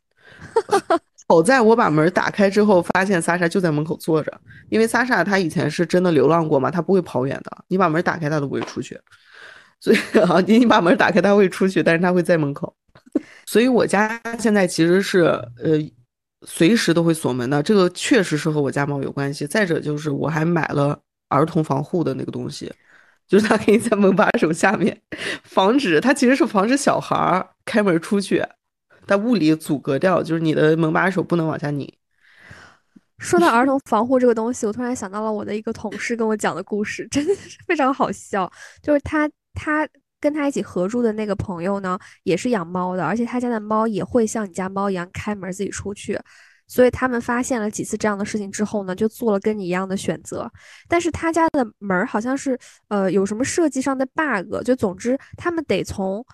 好在我把门打开之后，发现莎莎就在门口坐着。因为莎莎她以前是真的流浪过嘛，她不会跑远的。你把门打开，她都不会出去。所以啊，你你把门打开，她会出去，但是她会在门口。所以我家现在其实是呃，随时都会锁门的。这个确实是和我家猫有关系。再者就是我还买了儿童防护的那个东西，就是它可以在门把手下面，防止它其实是防止小孩儿开门出去。在物理阻隔掉，就是你的门把手不能往下拧。
说到儿童防护这个东西，我突然想到了我的一个同事跟我讲的故事，真的是非常好笑。就是他他跟他一起合住的那个朋友呢，也是养猫的，而且他家的猫也会像你家猫一样开门自己出去。所以他们发现了几次这样的事情之后呢，就做了跟你一样的选择。但是他家的门好像是呃有什么设计上的 bug，就总之他们得从。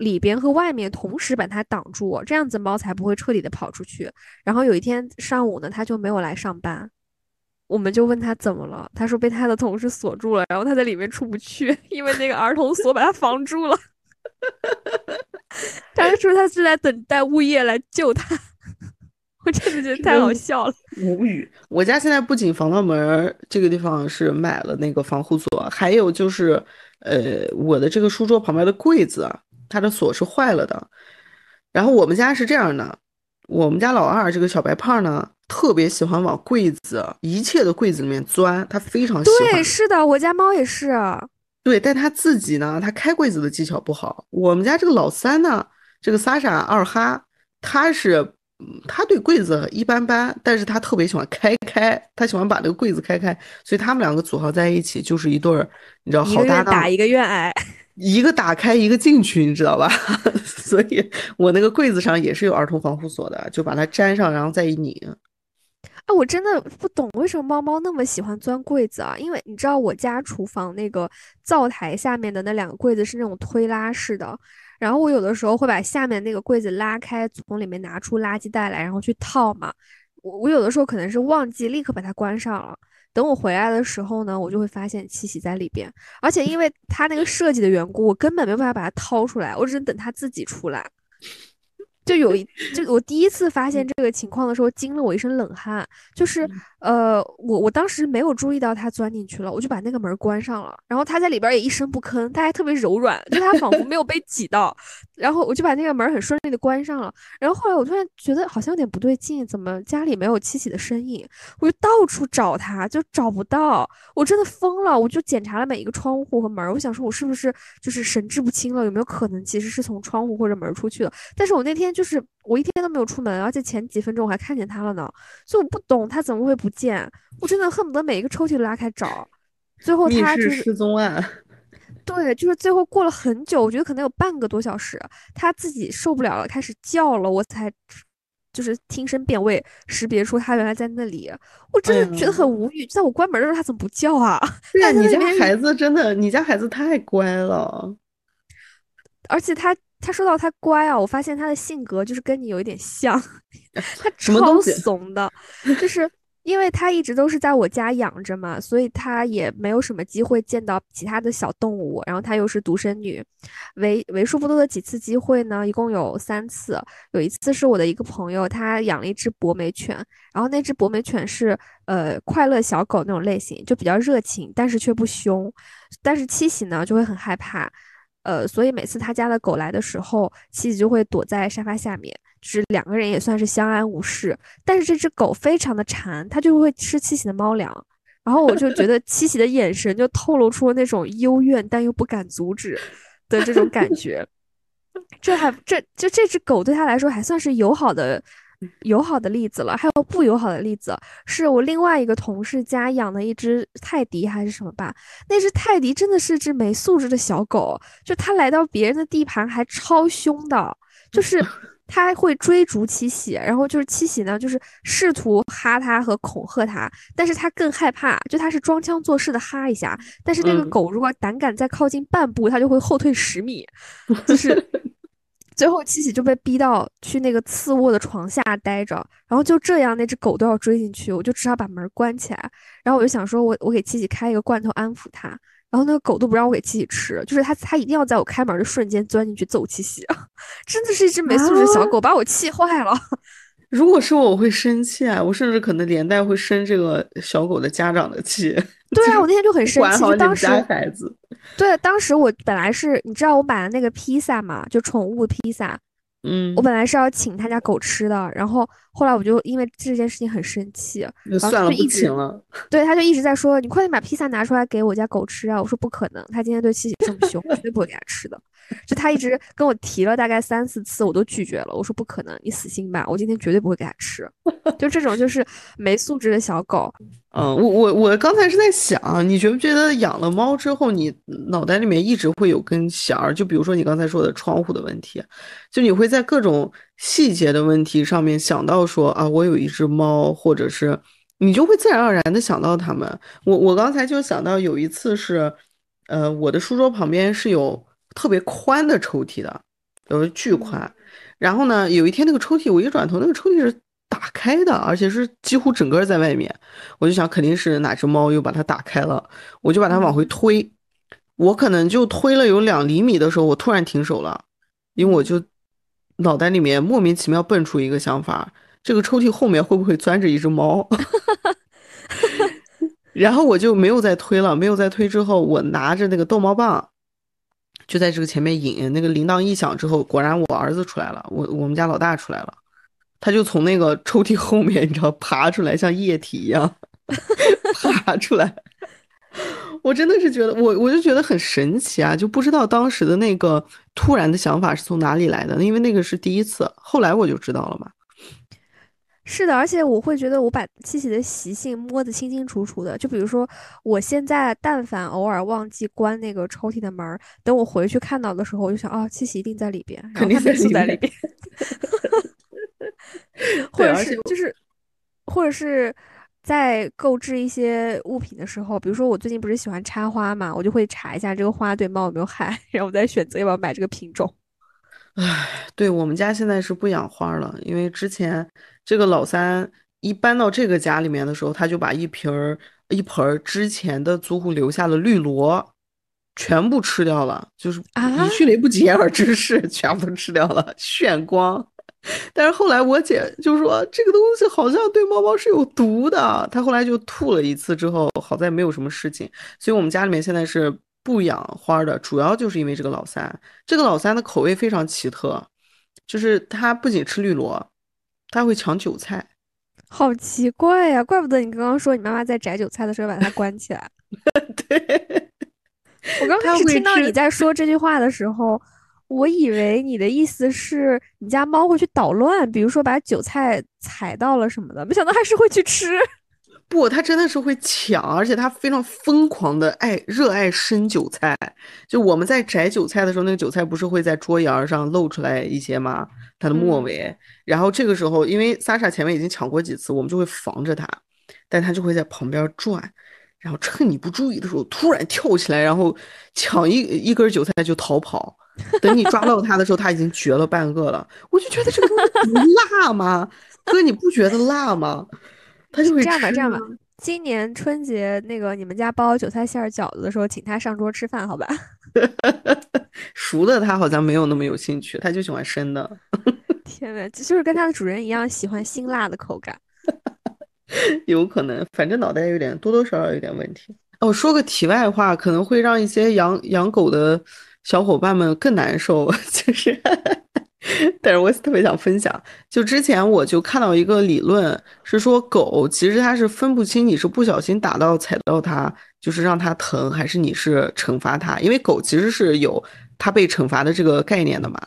里边和外面同时把它挡住，这样子猫才不会彻底的跑出去。然后有一天上午呢，他就没有来上班，我们就问他怎么了，他说被他的同事锁住了，然后他在里面出不去，因为那个儿童锁把他防住了。他说他是在等待物业来救他，我真的觉得太好笑了，
无语。我家现在不仅防盗门这个地方是买了那个防护锁，还有就是呃我的这个书桌旁边的柜子。它的锁是坏了的，然后我们家是这样的，我们家老二这个小白胖呢，特别喜欢往柜子一切的柜子里面钻，他非常喜欢。
对，是的，我家猫也是。
对，但他自己呢，他开柜子的技巧不好。我们家这个老三呢，这个萨莎二哈，他是，他对柜子一般般，但是他特别喜欢开开，他喜欢把这个柜子开开，所以他们两个组合在一起就是一对儿，你知道，好搭档。
打一个愿挨。
一个打开，一个进去，你知道吧？所以我那个柜子上也是有儿童防护锁的，就把它粘上，然后再一拧。
啊，我真的不懂为什么猫猫那么喜欢钻柜子啊？因为你知道我家厨房那个灶台下面的那两个柜子是那种推拉式的，然后我有的时候会把下面那个柜子拉开，从里面拿出垃圾袋来，然后去套嘛。我我有的时候可能是忘记立刻把它关上了。等我回来的时候呢，我就会发现七喜在里边，而且因为它那个设计的缘故，我根本没办法把它掏出来，我只能等它自己出来。就有一，就我第一次发现这个情况的时候，惊了我一身冷汗。就是，呃，我我当时没有注意到它钻进去了，我就把那个门关上了。然后它在里边也一声不吭，它还特别柔软，就它仿佛没有被挤到。然后我就把那个门很顺利的关上了。然后后来我突然觉得好像有点不对劲，怎么家里没有七喜的身影？我就到处找他，就找不到。我真的疯了，我就检查了每一个窗户和门。我想说，我是不是就是神志不清了？有没有可能其实是从窗户或者门出去的？但是我那天就。是我一天都没有出门，而且前几分钟我还看见他了呢，所以我不懂他怎么会不见。我真的恨不得每一个抽屉都拉开找。最后他就是
失踪案。
对，就是最后过了很久，我觉得可能有半个多小时，他自己受不了了，开始叫了，我才就是听声辨位，识别出他原来在那里。我真的觉得很无语，在我关门的时候他怎么不叫啊？
对啊，你家孩子真的，你家孩子太乖了，
而且他。他说到他乖啊，我发现他的性格就是跟你有一点像 他超怂的，就是因为它一直都是在我家养着嘛，所以它也没有什么机会见到其他的小动物。然后它又是独生女，为为数不多的几次机会呢，一共有三次。有一次是我的一个朋友，他养了一只博美犬，然后那只博美犬是呃快乐小狗那种类型，就比较热情，但是却不凶。但是七喜呢就会很害怕，呃，所以每次他家的狗来的时候，七喜就会躲在沙发下面。是两个人也算是相安无事，但是这只狗非常的馋，它就会吃七喜的猫粮，然后我就觉得七喜的眼神就透露出那种幽怨但又不敢阻止的这种感觉。这还这就这只狗对他来说还算是友好的友好的例子了，还有不友好的例子，是我另外一个同事家养的一只泰迪还是什么吧？那只泰迪真的是只没素质的小狗，就它来到别人的地盘还超凶的，就是。他会追逐七喜，然后就是七喜呢，就是试图哈他和恐吓他，但是他更害怕，就他是装腔作势的哈一下，但是那个狗如果胆敢再靠近半步，它就会后退十米，就是 最后七喜就被逼到去那个次卧的床下待着，然后就这样那只狗都要追进去，我就只好把门关起来，然后我就想说我我给七喜开一个罐头安抚它。然后那个狗都不让我给七喜吃，就是它，它一定要在我开门的瞬间钻进去揍七喜，真的是一只没素质小狗，把我气坏了。
如果是我，我会生气啊，我甚至可能连带会生这个小狗的家长的气。
对啊，我那天就很生气，就当时
孩子。
对，当时我本来是你知道我买的那个披萨嘛，就宠物披萨。
嗯，
我本来是要请他家狗吃的，然后后来我就因为这件事情很生气，然后
就
一直
了。
对，他就一直在说：“你快点把披萨拿出来给我家狗吃啊！”我说：“不可能，他今天对七喜这么凶，绝对不会给他吃的。”就他一直跟我提了大概三四次，我都拒绝了。我说：“不可能，你死心吧，我今天绝对不会给他吃。”就这种就是没素质的小狗。
嗯，我我我刚才是在想，你觉不觉得养了猫之后，你脑袋里面一直会有根弦儿？就比如说你刚才说的窗户的问题，就你会在各种细节的问题上面想到说啊，我有一只猫，或者是你就会自然而然的想到它们。我我刚才就想到有一次是，呃，我的书桌旁边是有特别宽的抽屉的，有巨宽。然后呢，有一天那个抽屉，我一转头，那个抽屉是。打开的，而且是几乎整个在外面，我就想肯定是哪只猫又把它打开了，我就把它往回推，我可能就推了有两厘米的时候，我突然停手了，因为我就脑袋里面莫名其妙蹦出一个想法，这个抽屉后面会不会钻着一只猫？然后我就没有再推了，没有再推之后，我拿着那个逗猫棒，就在这个前面引，那个铃铛一响之后，果然我儿子出来了，我我们家老大出来了。他就从那个抽屉后面，你知道，爬出来，像液体一样 爬出来。我真的是觉得，我我就觉得很神奇啊，就不知道当时的那个突然的想法是从哪里来的，因为那个是第一次，后来我就知道了嘛。
是的，而且我会觉得我把七喜的习性摸得清清楚楚的，就比如说，我现在但凡偶尔忘记关那个抽屉的门，等我回去看到的时候，我就想，哦，七喜一定在里边，
肯定
在
里边。
或者是就是，或者是在购置一些物品的时候，比如说我最近不是喜欢插花嘛，我就会查一下这个花对猫有没有害，然后我再选择要不要买这个品种。
唉，对我们家现在是不养花了，因为之前这个老三一搬到这个家里面的时候，他就把一瓶儿一盆儿之前的租户留下的绿萝全部吃掉了，就是以迅雷不及掩耳之势 全部都吃掉了，炫光。但是后来我姐就说这个东西好像对猫猫是有毒的，她后来就吐了一次之后，好在没有什么事情。所以我们家里面现在是不养花的，主要就是因为这个老三。这个老三的口味非常奇特，就是他不仅吃绿萝，他会抢韭菜，
好奇怪呀！怪不得你刚刚说你妈妈在摘韭菜的时候把它关起来。
对，
我刚开始听到你在说这句话的时候。我以为你的意思是你家猫会去捣乱，比如说把韭菜踩到了什么的，没想到还是会去吃。
不，他真的是会抢，而且他非常疯狂的爱热爱生韭菜。就我们在摘韭菜的时候，那个韭菜不是会在桌沿上露出来一些吗？它的末尾。然后这个时候，因为萨莎前面已经抢过几次，我们就会防着他，但他就会在旁边转，然后趁你不注意的时候突然跳起来，然后抢一一根韭菜就逃跑。等你抓到他的时候，他已经绝了半个了。我就觉得这个东西不辣吗？哥，你不觉得辣吗？它就会
这样吧，这样吧，
啊
今年春节那个你们家包韭菜馅儿饺子的时候，请他上桌吃饭，好吧？
熟的他好像没有那么有兴趣，他就喜欢生的。
天呐，就是跟他的主人一样，喜欢辛辣的口感。
有可能，反正脑袋有点多多少少有点问题。哦，说个题外话，可能会让一些养养狗的小伙伴们更难受，就是，但是我特别想分享，就之前我就看到一个理论，是说狗其实它是分不清你是不小心打到踩到它，就是让它疼，还是你是惩罚它，因为狗其实是有它被惩罚的这个概念的嘛，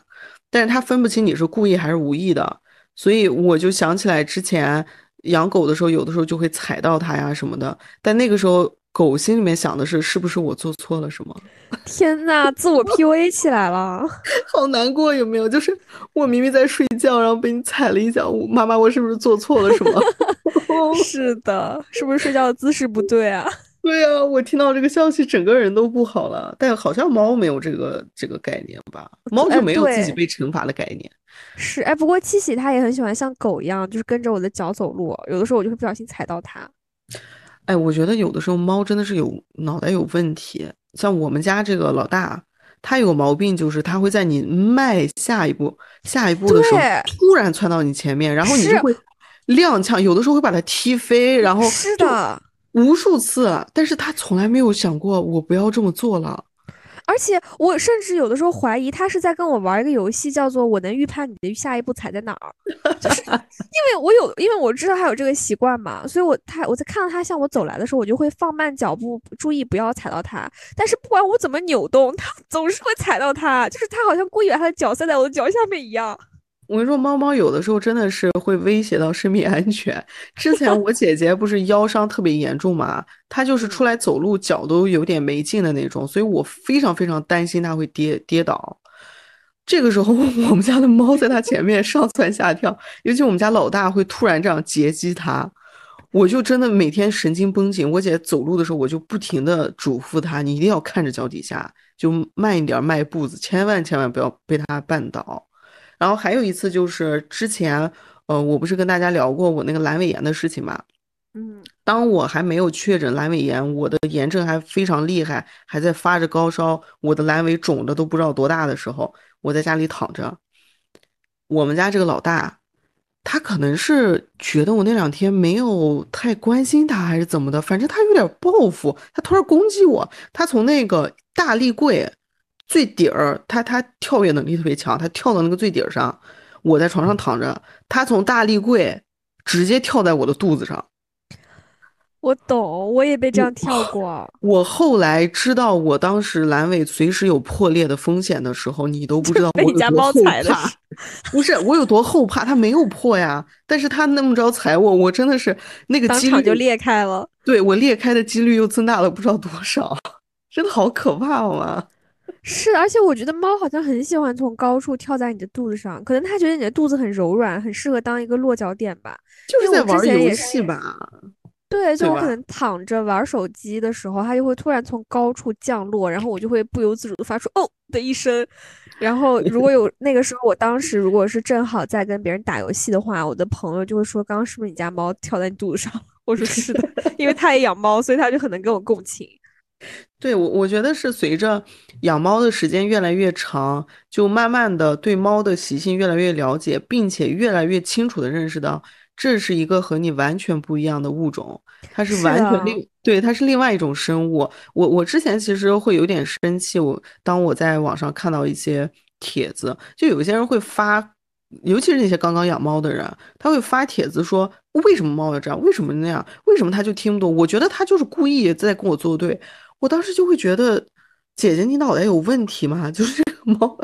但是它分不清你是故意还是无意的，所以我就想起来之前。养狗的时候，有的时候就会踩到它呀什么的，但那个时候狗心里面想的是，是不是我做错了什么？
天呐，自我 PUA 起来了。
好难过，有没有？就是我明明在睡觉，然后被你踩了一脚，妈妈，我是不是做错了什么？
是的，是不是睡觉的姿势不对啊？
对啊、我听到这个消息，整个人都不好了。但好像猫没有这个这个概念吧？猫就没有自己被惩罚的概念。
是，哎，不过七喜它也很喜欢像狗一样，就是跟着我的脚走路，有的时候我就会不小心踩到它。
哎，我觉得有的时候猫真的是有脑袋有问题。像我们家这个老大，它有毛病，就是它会在你迈下一步、下一步的时候，突然窜到你前面，然后你就会踉跄，有的时候会把它踢飞，然后
是的，
无数次，但是它从来没有想过我不要这么做了。
而且我甚至有的时候怀疑他是在跟我玩一个游戏，叫做“我能预判你的下一步踩在哪儿 ”，就是因为我有，因为我知道他有这个习惯嘛，所以我他我在看到他向我走来的时候，我就会放慢脚步，注意不要踩到他。但是不管我怎么扭动，他总是会踩到他，就是他好像故意把他的脚塞在我的脚下面一样。
我跟你说，猫猫有的时候真的是会威胁到生命安全。之前我 姐姐不是腰伤特别严重嘛，她就是出来走路脚都有点没劲的那种，所以我非常非常担心她会跌跌倒。这个时候，我们家的猫在她前面上蹿下跳，尤其我们家老大会突然这样截击她，我就真的每天神经绷紧。我姐走路的时候，我就不停的嘱咐她，你一定要看着脚底下，就慢一点迈步子，千万千万不要被它绊倒。然后还有一次就是之前，呃，我不是跟大家聊过我那个阑尾炎的事情嘛？
嗯，
当我还没有确诊阑尾炎，我的炎症还非常厉害，还在发着高烧，我的阑尾肿的都不知道多大的时候，我在家里躺着。我们家这个老大，他可能是觉得我那两天没有太关心他，还是怎么的，反正他有点报复，他突然攻击我，他从那个大立柜。最底儿，他他跳跃能力特别强，他跳到那个最底儿上，我在床上躺着，他从大立柜直接跳在我的肚子上。
我懂，我也被这样跳过。
我后来知道，我当时阑尾随时有破裂的风险的时候，你都不知道 我有多后怕。不是我有多后怕，他没有破呀，但是他那么着踩我，我真的是那个几率
就裂开了。
对我裂开的几率又增大了不知道多少，真的好可怕好吗？
是，而且我觉得猫好像很喜欢从高处跳在你的肚子上，可能它觉得你的肚子很柔软，很适合当一个落脚点吧。
就是在玩游戏吧。
对，就我可能躺着玩手机的时候，它就会突然从高处降落，然后我就会不由自主的发出“哦”的一声。然后如果有 那个时候，我当时如果是正好在跟别人打游戏的话，我的朋友就会说：“刚刚是不是你家猫跳在你肚子上？”我说：“是的，因为他也养猫，所以他就很能跟我共情。”
对我，我觉得是随着养猫的时间越来越长，就慢慢的对猫的习性越来越了解，并且越来越清楚的认识到，这是一个和你完全不一样的物种，它是完全另对，它是另外一种生物。我我之前其实会有点生气，我当我在网上看到一些帖子，就有些人会发，尤其是那些刚刚养猫的人，他会发帖子说，为什么猫要这样，为什么那样，为什么他就听不懂？我觉得他就是故意在跟我作对。我当时就会觉得，姐姐你脑袋有问题吗？就是这个猫，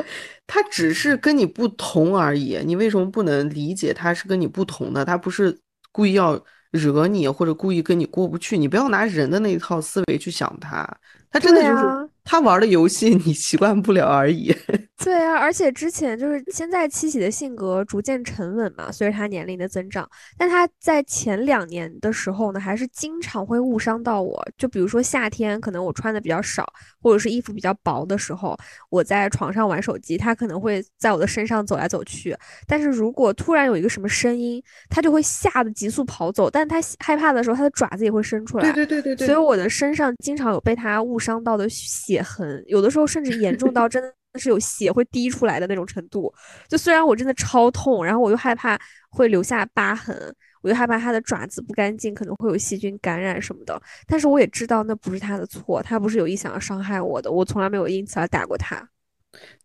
它只是跟你不同而已。你为什么不能理解它是跟你不同的？它不是故意要惹你，或者故意跟你过不去。你不要拿人的那一套思维去想它，它真的就是它玩的游戏你习惯不了而已。
对啊，而且之前就是现在七喜的性格逐渐沉稳嘛，随着他年龄的增长，但他在前两年的时候呢，还是经常会误伤到我。就比如说夏天，可能我穿的比较少，或者是衣服比较薄的时候，我在床上玩手机，他可能会在我的身上走来走去。但是如果突然有一个什么声音，他就会吓得急速跑走。但他害怕的时候，他的爪子也会伸出来。
对对对对对。
所以我的身上经常有被他误伤到的血痕，有的时候甚至严重到真的。是有血会滴出来的那种程度，就虽然我真的超痛，然后我又害怕会留下疤痕，我又害怕它的爪子不干净，可能会有细菌感染什么的。但是我也知道那不是它的错，它不是有意想要伤害我的，我从来没有因此而打过它。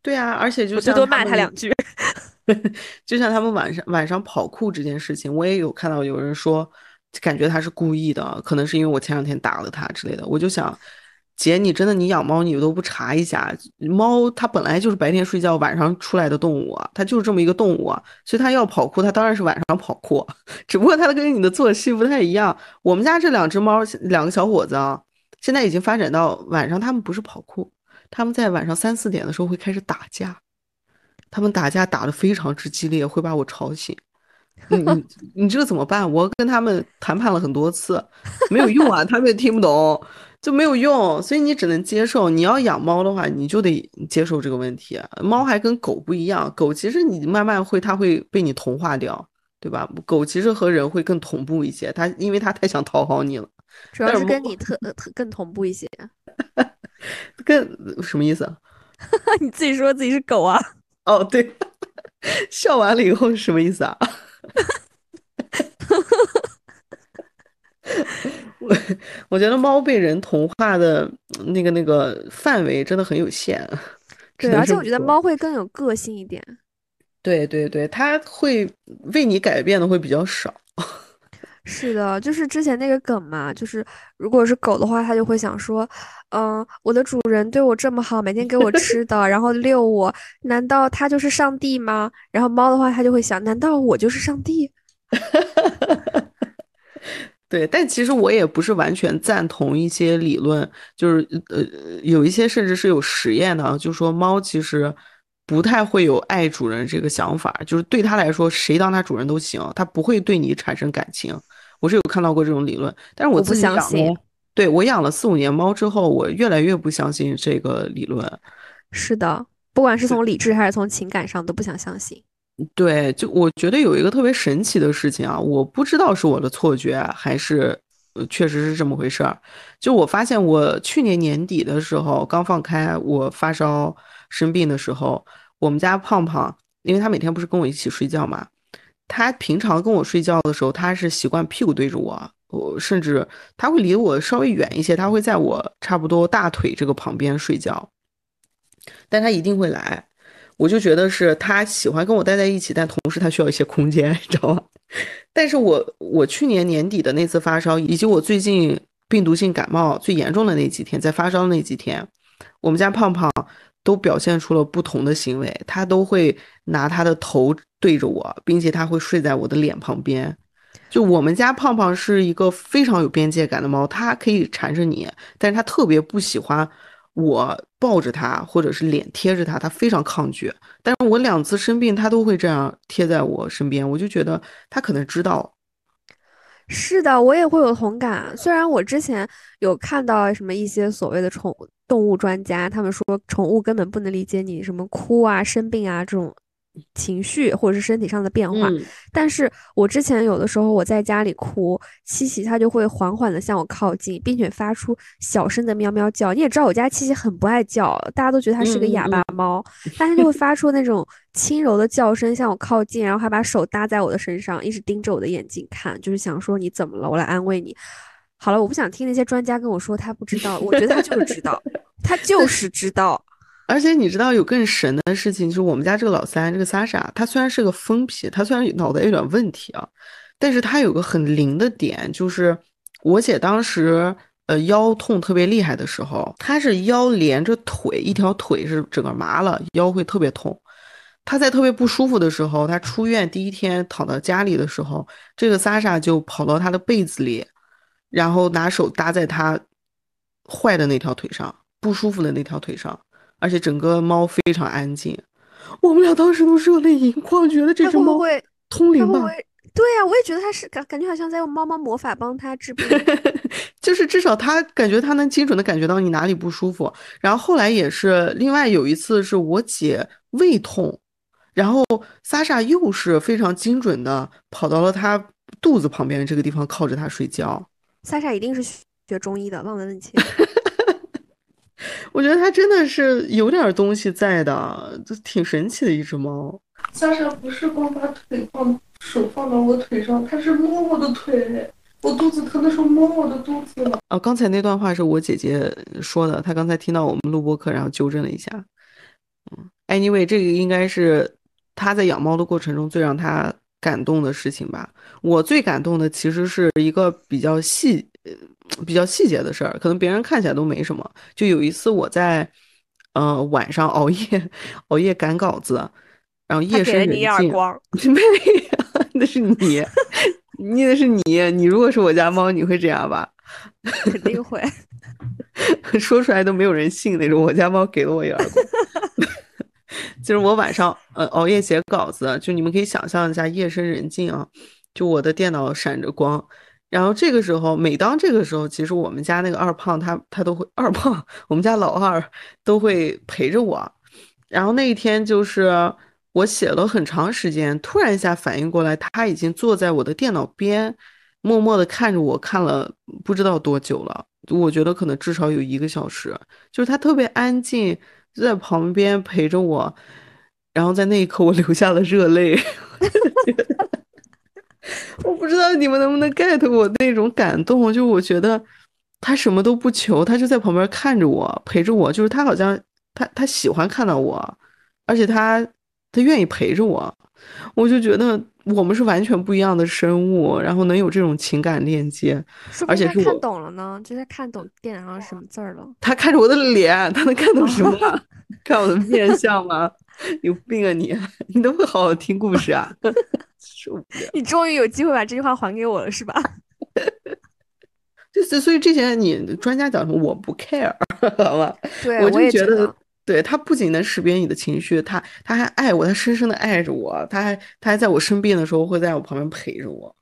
对啊，而且就
最多骂他两句。
就像他们晚上晚上跑酷这件事情，我也有看到有人说，感觉他是故意的，可能是因为我前两天打了他之类的。我就想。姐，你真的你养猫你都不查一下？猫它本来就是白天睡觉晚上出来的动物，它就是这么一个动物，所以它要跑酷，它当然是晚上跑酷，只不过它跟你的作息不太一样。我们家这两只猫，两个小伙子啊，现在已经发展到晚上，他们不是跑酷，他们在晚上三四点的时候会开始打架，他们打架打得非常之激烈，会把我吵醒。你你你这个怎么办？我跟他们谈判了很多次，没有用啊，他们也听不懂。就没有用，所以你只能接受。你要养猫的话，你就得接受这个问题。猫还跟狗不一样，狗其实你慢慢会，它会被你同化掉，对吧？狗其实和人会更同步一些，它因为它太想讨好你了。
主要是跟你特特更同步一些。
更什么意思？
你自己说自己是狗啊？
哦，对。笑完了以后是什么意思啊？我 我觉得猫被人同化的那个那个范围真的很有限，
对，而且我觉得猫会更有个性一点。
对对对，它会为你改变的会比较少。
是的，就是之前那个梗嘛，就是如果是狗的话，它就会想说，嗯，我的主人对我这么好，每天给我吃的，然后遛我，难道他就是上帝吗？然后猫的话，它就会想，难道我就是上帝？
对，但其实我也不是完全赞同一些理论，就是呃，有一些甚至是有实验的，就说猫其实不太会有爱主人这个想法，就是对它来说，谁当它主人都行，它不会对你产生感情。我是有看到过这种理论，但是
我
不
相信。
对我养了四五年猫之后，我越来越不相信这个理论。
是的，不管是从理智还是从情感上，都不想相信。
对，就我觉得有一个特别神奇的事情啊，我不知道是我的错觉还是确实是这么回事儿。就我发现，我去年年底的时候刚放开，我发烧生病的时候，我们家胖胖，因为他每天不是跟我一起睡觉嘛，他平常跟我睡觉的时候，他是习惯屁股对着我，我甚至他会离我稍微远一些，他会在我差不多大腿这个旁边睡觉，但他一定会来。我就觉得是他喜欢跟我待在一起，但同时他需要一些空间，你知道吗？但是我我去年年底的那次发烧，以及我最近病毒性感冒最严重的那几天，在发烧那几天，我们家胖胖都表现出了不同的行为，他都会拿他的头对着我，并且他会睡在我的脸旁边。就我们家胖胖是一个非常有边界感的猫，它可以缠着你，但是它特别不喜欢。我抱着它，或者是脸贴着它，它非常抗拒。但是我两次生病，它都会这样贴在我身边，我就觉得它可能知道。
是的，我也会有同感。虽然我之前有看到什么一些所谓的宠动物专家，他们说宠物根本不能理解你什么哭啊、生病啊这种。情绪或者是身体上的变化，但是我之前有的时候我在家里哭，七喜它就会缓缓的向我靠近，并且发出小声的喵喵叫。你也知道我家七喜很不爱叫，大家都觉得它是个哑巴猫，但它就会发出那种轻柔的叫声向我靠近，然后还把手搭在我的身上，一直盯着我的眼睛看，就是想说你怎么了，我来安慰你。好了，我不想听那些专家跟我说他不知道，我觉得他就是知道，他就是知道。
而且你知道有更神的事情，就是我们家这个老三，这个萨莎，他虽然是个疯批，他虽然脑袋有点问题啊，但是他有个很灵的点，就是我姐当时呃腰痛特别厉害的时候，他是腰连着腿，一条腿是整个麻了，腰会特别痛。他在特别不舒服的时候，他出院第一天躺到家里的时候，这个萨莎就跑到他的被子里，然后拿手搭在他坏的那条腿上，不舒服的那条腿上。而且整个猫非常安静。我们俩当时都热泪盈眶，觉得这只猫会通灵吧？
对呀，我也觉得它是感感觉好像在用猫猫魔法帮它治病，
就是至少它感觉它能精准的感觉到你哪里不舒服。然后后来也是另外有一次是我姐胃痛，然后莎莎又是非常精准的跑到了她肚子旁边这个地方靠着她睡觉。
莎莎一定是学中医的，望闻问切。
我觉得它真的是有点东西在的，就挺神奇的一只猫。
莎莎不是光把腿放。手放到我腿上，它是摸我的腿。我肚子疼的时候摸我的肚子。
哦，刚才那段话是我姐姐说的，她刚才听到我们录播课，然后纠正了一下。嗯，anyway，这个应该是她在养猫的过程中最让她感动的事情吧。我最感动的其实是一个比较细、比较细节的事儿，可能别人看起来都没什么。就有一次我在呃晚上熬夜 熬夜赶稿子，然后夜深人静，没。那是你，你那是你，你如果是我家猫，你会这样吧？
肯定会，
说出来都没有人信那种。我家猫给了我一耳光，就是我晚上呃熬夜写稿子，就你们可以想象一下，夜深人静啊，就我的电脑闪着光，然后这个时候，每当这个时候，其实我们家那个二胖他他都会二胖，我们家老二都会陪着我，然后那一天就是。我写了很长时间，突然一下反应过来，他已经坐在我的电脑边，默默的看着我，看了不知道多久了。我觉得可能至少有一个小时，就是他特别安静，就在旁边陪着我。然后在那一刻，我 流下了热泪。我不知道你们能不能 get 我那种感动，就我觉得他什么都不求，他就在旁边看着我，陪着我，就是他好像他他喜欢看到我，而且他。他愿意陪着我，我就觉得我们是完全不一样的生物，然后能有这种情感链接，而且是
看懂了呢，就是看懂电脑上什么字儿了。
他看着我的脸，他能看懂什么？看我的面相吗？有病啊你！你都会好好听故事啊？受不了！
你终于有机会把这句话还给我了，是吧？
就是所以这些你专家讲什么我不 care，好吧？
对，
我就
觉
得。对他不仅能识别你的情绪，他他还爱我，他深深的爱着我，他还他还在我生病的时候会在我旁边陪着我。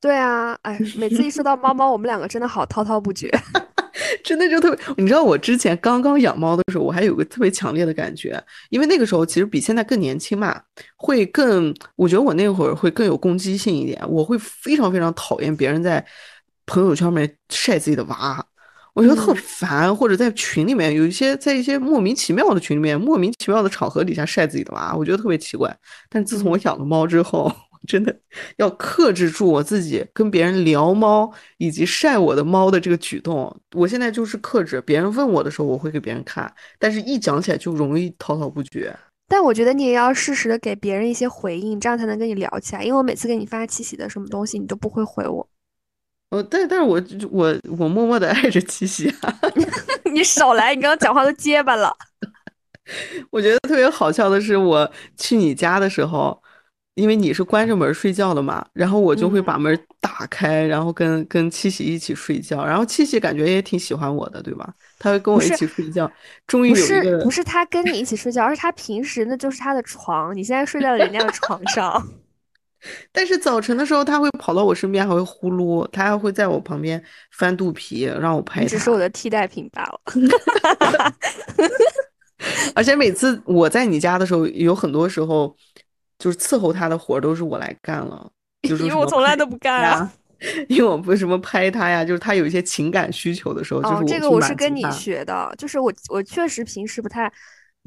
对啊，哎，每次一说到猫猫，我们两个真的好滔滔不绝，
真的就特别。你知道我之前刚刚养猫的时候，我还有个特别强烈的感觉，因为那个时候其实比现在更年轻嘛，会更，我觉得我那会儿会更有攻击性一点，我会非常非常讨厌别人在朋友圈里面晒自己的娃。我觉得特烦，或者在群里面有一些，在一些莫名其妙的群里面，莫名其妙的场合底下晒自己的娃，我觉得特别奇怪。但自从我养了猫之后，真的要克制住我自己跟别人聊猫以及晒我的猫的这个举动。我现在就是克制，别人问我的时候，我会给别人看，但是一讲起来就容易滔滔不绝。
但我觉得你也要适时的给别人一些回应，这样才能跟你聊起来。因为我每次给你发七喜的什么东西，你都不会回我。
哦，但但是我我我默默的爱着七喜啊！
你少来，你刚刚讲话都结巴了。
我觉得特别好笑的是，我去你家的时候，因为你是关着门睡觉的嘛，然后我就会把门打开，然后跟跟七喜一起睡觉。然后七喜感觉也挺喜欢我的，对吧？他会跟我一起睡觉。终于有一
个不是他跟你一起睡觉，而是他平时那就是他的床，你现在睡在了人家的床上。
但是早晨的时候，他会跑到我身边，还会呼噜，他还会在我旁边翻肚皮，让我拍。
只是我的替代品罢了。
而且每次我在你家的时候，有很多时候就是伺候他的活都是我来干了，就是
因为我从来都不干啊。
因为我不什么拍他呀，就是他有一些情感需求的时候，就是
这个我是跟你学的，就是我我确实平时不太。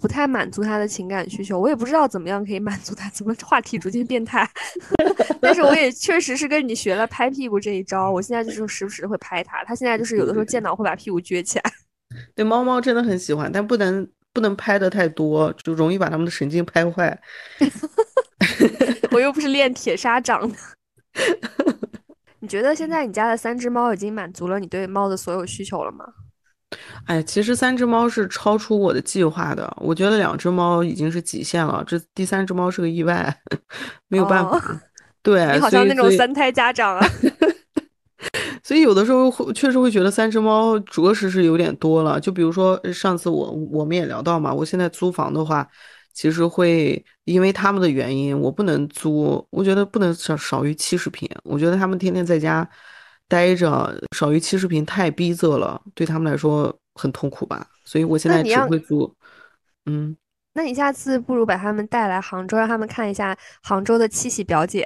不太满足他的情感需求，我也不知道怎么样可以满足他。怎么话题逐渐变态？但是我也确实是跟你学了拍屁股这一招。我现在就是时不时会拍他，他现在就是有的时候见到会把屁股撅起来。
对，猫猫真的很喜欢，但不能不能拍的太多，就容易把它们的神经拍坏。
我又不是练铁砂掌的。你觉得现在你家的三只猫已经满足了你对猫的所有需求了吗？
哎，其实三只猫是超出我的计划的。我觉得两只猫已经是极限了，这第三只猫是个意外，没有办法。对，
你好像那种三胎家长啊。
所以有的时候会确实会觉得三只猫着实是有点多了。就比如说上次我我们也聊到嘛，我现在租房的话，其实会因为他们的原因，我不能租，我觉得不能少少于七十平。我觉得他们天天在家待着，少于七十平太逼仄了，对他们来说很痛苦吧。所以我现在只会租，嗯。
那你下次不如把他们带来杭州，让他们看一下杭州的七喜表姐，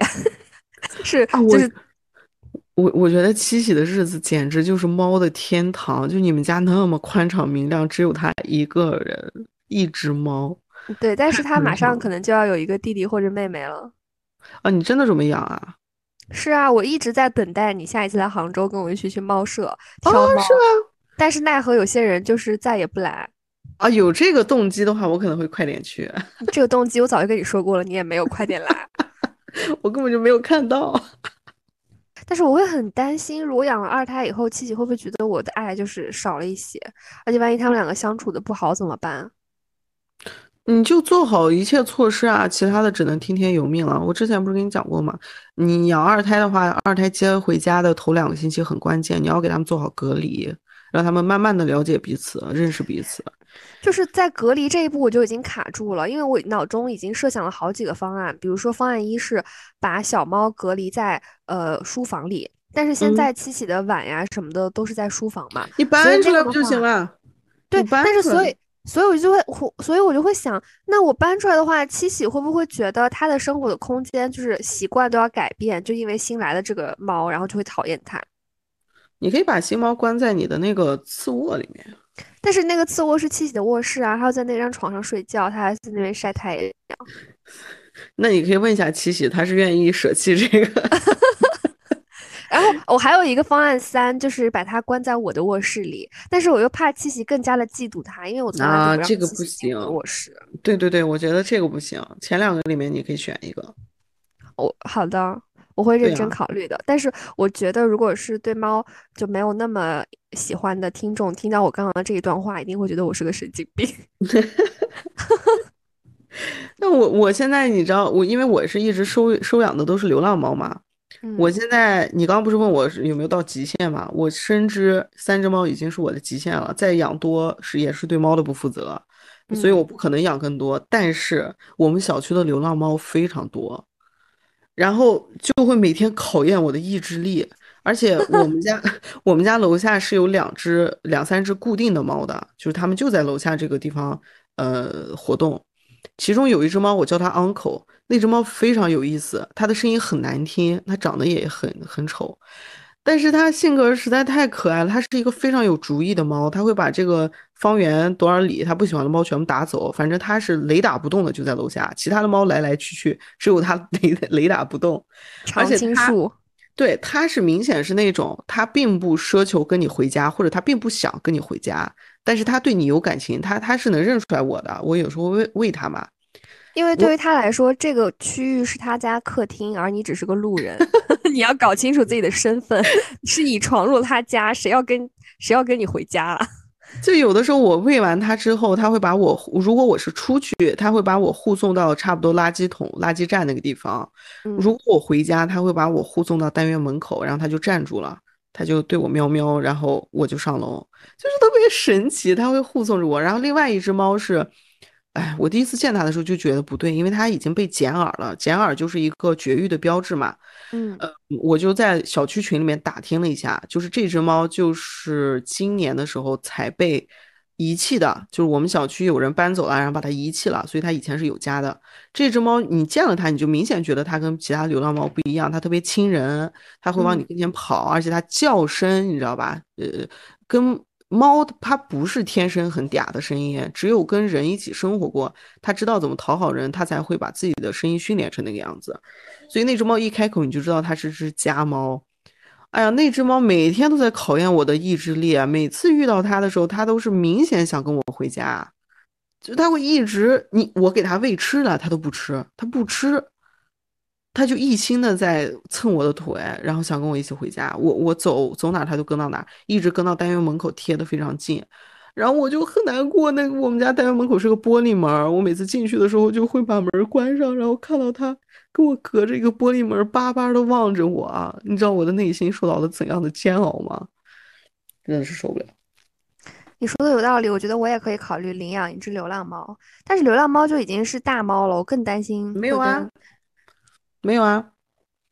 是
啊，
就是。
我我觉得七喜的日子简直就是猫的天堂，就你们家那么宽敞明亮，只有它一个人，一只猫。
对，但是他马上可能就要有一个弟弟或者妹妹了。
啊，你真的准备养啊？
是啊，我一直在等待你下一次来杭州，跟我一起去猫舍挑猫。是
吗？
但是奈何有些人就是再也不来。
啊，有这个动机的话，我可能会快点去。
这个动机我早就跟你说过了，你也没有快点来。
我根本就没有看到。
但是我会很担心，如果养了二胎以后，七喜会不会觉得我的爱就是少了一些？而且万一他们两个相处的不好怎么办？
你就做好一切措施啊，其他的只能听天由命了。我之前不是跟你讲过吗？你养二胎的话，二胎接回家的头两个星期很关键，你要给他们做好隔离，让他们慢慢的了解彼此，认识彼此。
就是在隔离这一步我就已经卡住了，因为我脑中已经设想了好几个方案，比如说方案一是把小猫隔离在呃书房里，但是现在七喜的碗呀什么的都是在书房嘛，
你搬出来不就行了？
对，但是所以所以我就会，所以我就会想，那我搬出来的话，七喜会不会觉得他的生活的空间就是习惯都要改变，就因为新来的这个猫，然后就会讨厌它？
你可以把新猫关在你的那个次卧里面。
但是那个次卧是七喜的卧室啊，他要在那张床上睡觉，他还在那边晒太阳。
那你可以问一下七喜，他是愿意舍弃这个？
然后我还有一个方案三，就是把它关在我的卧室里，但是我又怕七喜更加的嫉妒它，因为我从来
这个不行。
卧室。
对对对，我觉得这个不行。前两个里面你可以选一个。
我好的。我会认真考虑的，但是我觉得，如果是对猫就没有那么喜欢的听众，听到我刚刚这一段话，一定会觉得我是个神经病。
那我我现在你知道，我因为我是一直收收养的都是流浪猫嘛，我现在你刚刚不是问我是有没有到极限吗？我深知三只猫已经是我的极限了，再养多是也是对猫的不负责，所以我不可能养更多。但是我们小区的流浪猫非常多。然后就会每天考验我的意志力，而且 我们家我们家楼下是有两只两三只固定的猫的，就是它们就在楼下这个地方呃活动。其中有一只猫，我叫它 uncle，那只猫非常有意思，它的声音很难听，它长得也很很丑。但是它性格实在太可爱了，它是一个非常有主意的猫，它会把这个方圆多少里它不喜欢的猫全部打走，反正它是雷打不动的，就在楼下，其他的猫来来去去，只有它 雷雷打不动。
常青树，
对，它是明显是那种，它并不奢求跟你回家，或者它并不想跟你回家，但是它对你有感情，它它是能认出来我的，我有时候喂喂它嘛。
因为对于他来说，这个区域是他家客厅，而你只是个路人。你要搞清楚自己的身份，是你闯入他家，谁要跟谁要跟你回家啊？
就有的时候我喂完它之后，他会把我，如果我是出去，他会把我护送到差不多垃圾桶、垃圾站那个地方。如果我回家，他会把我护送到单元门口，然后他就站住了，他就对我喵喵，然后我就上楼，就是特别神奇，他会护送着我。然后另外一只猫是。哎，我第一次见它的时候就觉得不对，因为它已经被剪耳了。剪耳就是一个绝育的标志嘛。
嗯，
呃，我就在小区群里面打听了一下，就是这只猫就是今年的时候才被遗弃的，就是我们小区有人搬走了，然后把它遗弃了，所以它以前是有家的。这只猫你见了它，你就明显觉得它跟其他流浪猫不一样，它特别亲人，它会往你跟前跑，而且它叫声你知道吧？呃，跟。猫它不是天生很嗲的声音，只有跟人一起生活过，它知道怎么讨好人，它才会把自己的声音训练成那个样子。所以那只猫一开口，你就知道它是只家猫。哎呀，那只猫每天都在考验我的意志力啊！每次遇到它的时候，它都是明显想跟我回家，就它会一直你我给它喂吃的，它都不吃，它不吃。他就一心的在蹭我的腿，然后想跟我一起回家。我我走走哪他就跟到哪，一直跟到单元门口贴的非常近，然后我就很难过。那个我们家单元门口是个玻璃门，我每次进去的时候就会把门关上，然后看到他跟我隔着一个玻璃门，巴巴的望着我啊！你知道我的内心受到了怎样的煎熬吗？真的是受不了。
你说的有道理，我觉得我也可以考虑领养一只流浪猫，但是流浪猫就已经是大猫了，我更担心。
没有啊，没有啊，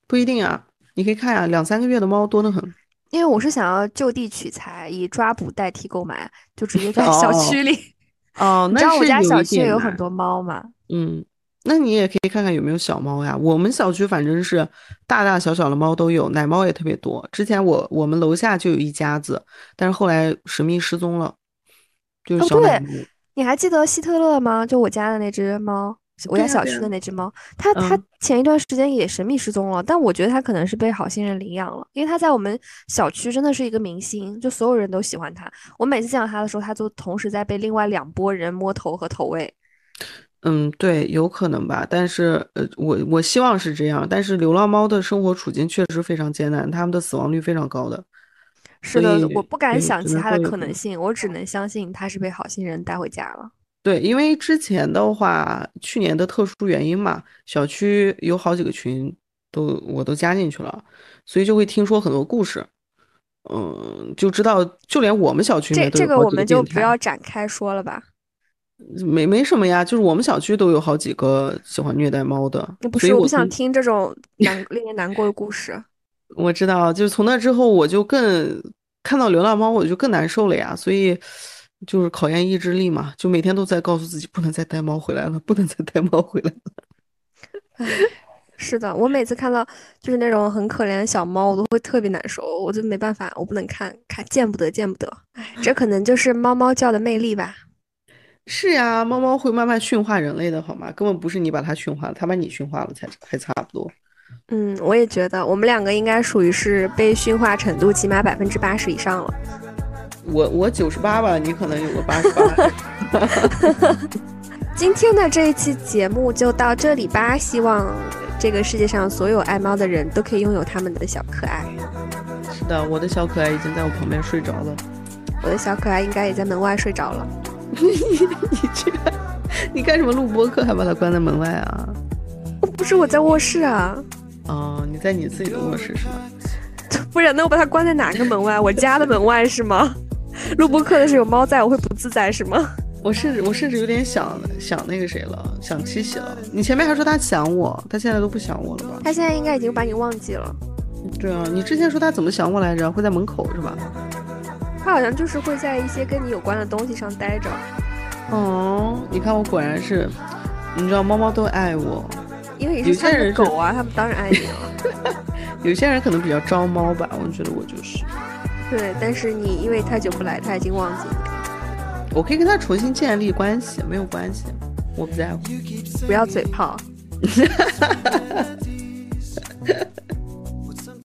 不一定啊，你可以看啊，两三个月的猫多得很。
因为我是想要就地取材，以抓捕代替购买，就直接在 小区里。
哦，
你知道我家小区
也
有很多猫吗？
嗯，那你也可以看看有没有小猫呀。我们小区反正是大大小小的猫都有，奶猫也特别多。之前我我们楼下就有一家子，但是后来神秘失踪了。就是小奶
对，你还记得希特勒吗？就我家的那只猫，我家小区的那只猫，它它前一段时间也神秘失踪了，但我觉得它可能是被好心人领养了，因为它在我们小区真的是一个明星，就所有人都喜欢它。我每次见到它的时候，它就同时在被另外两拨人摸头和投喂。
嗯，对，有可能吧，但是呃，我我希望是这样，但是流浪猫的生活处境确实非常艰难，它们的死亡率非常高的。
是的，我不敢想其他的可能性，我只能相信它是被好心人带回家了。
对，因为之前的话，去年的特殊原因嘛，小区有好几个群都我都加进去了，所以就会听说很多故事，嗯，就知道就连我们小区
这这个我们就不要展开说了吧。
没没什么呀，就是我们小区都有好几个喜欢虐待猫的。
那不是，我不想听这种难令人难过的故事。
我知道，就是从那之后，我就更看到流浪猫，我就更难受了呀。所以就是考验意志力嘛，就每天都在告诉自己，不能再带猫回来了，不能再带猫回来了。
是的，我每次看到就是那种很可怜的小猫，我都会特别难受，我就没办法，我不能看看，见不得，见不得。哎，这可能就是猫猫叫的魅力吧。
是呀，猫猫会慢慢驯化人类的，好吗？根本不是你把它驯化，它把你驯化了才还差不多。
嗯，我也觉得我们两个应该属于是被驯化程度起码百分之八十以上了。
我我九十八吧，你可能有个八十八。
今天的这一期节目就到这里吧，希望这个世界上所有爱猫的人都可以拥有他们的小可爱。
是的，我的小可爱已经在我旁边睡着了。
我的小可爱应该也在门外睡着了。
你 你这，你干什么录播课还把它关在门外啊？
不是我在卧室啊。
哦，你在你自己的卧室是吗？
不然那我把它关在哪个门外？我家的门外是吗？录播课的时候有猫在，我会不自在是吗？
我甚至我甚至有点想想那个谁了，想七喜了。你前面还说他想我，他现在都不想我了吧？
他现在应该已经把你忘记了。
对啊，你之前说他怎么想我来着？会在门口是吧？
他好像就是会在一些跟你有关的东西上待着。
哦，你看我果然是，你知道猫猫都爱我，
因为有些人狗啊，他们当然爱你了。
有些人可能比较招猫吧，我觉得我就是。
对，但是你因为太久不来，他已经忘记了。
我可以跟他重新建立关系，没有关系，我不在乎，
不要嘴炮。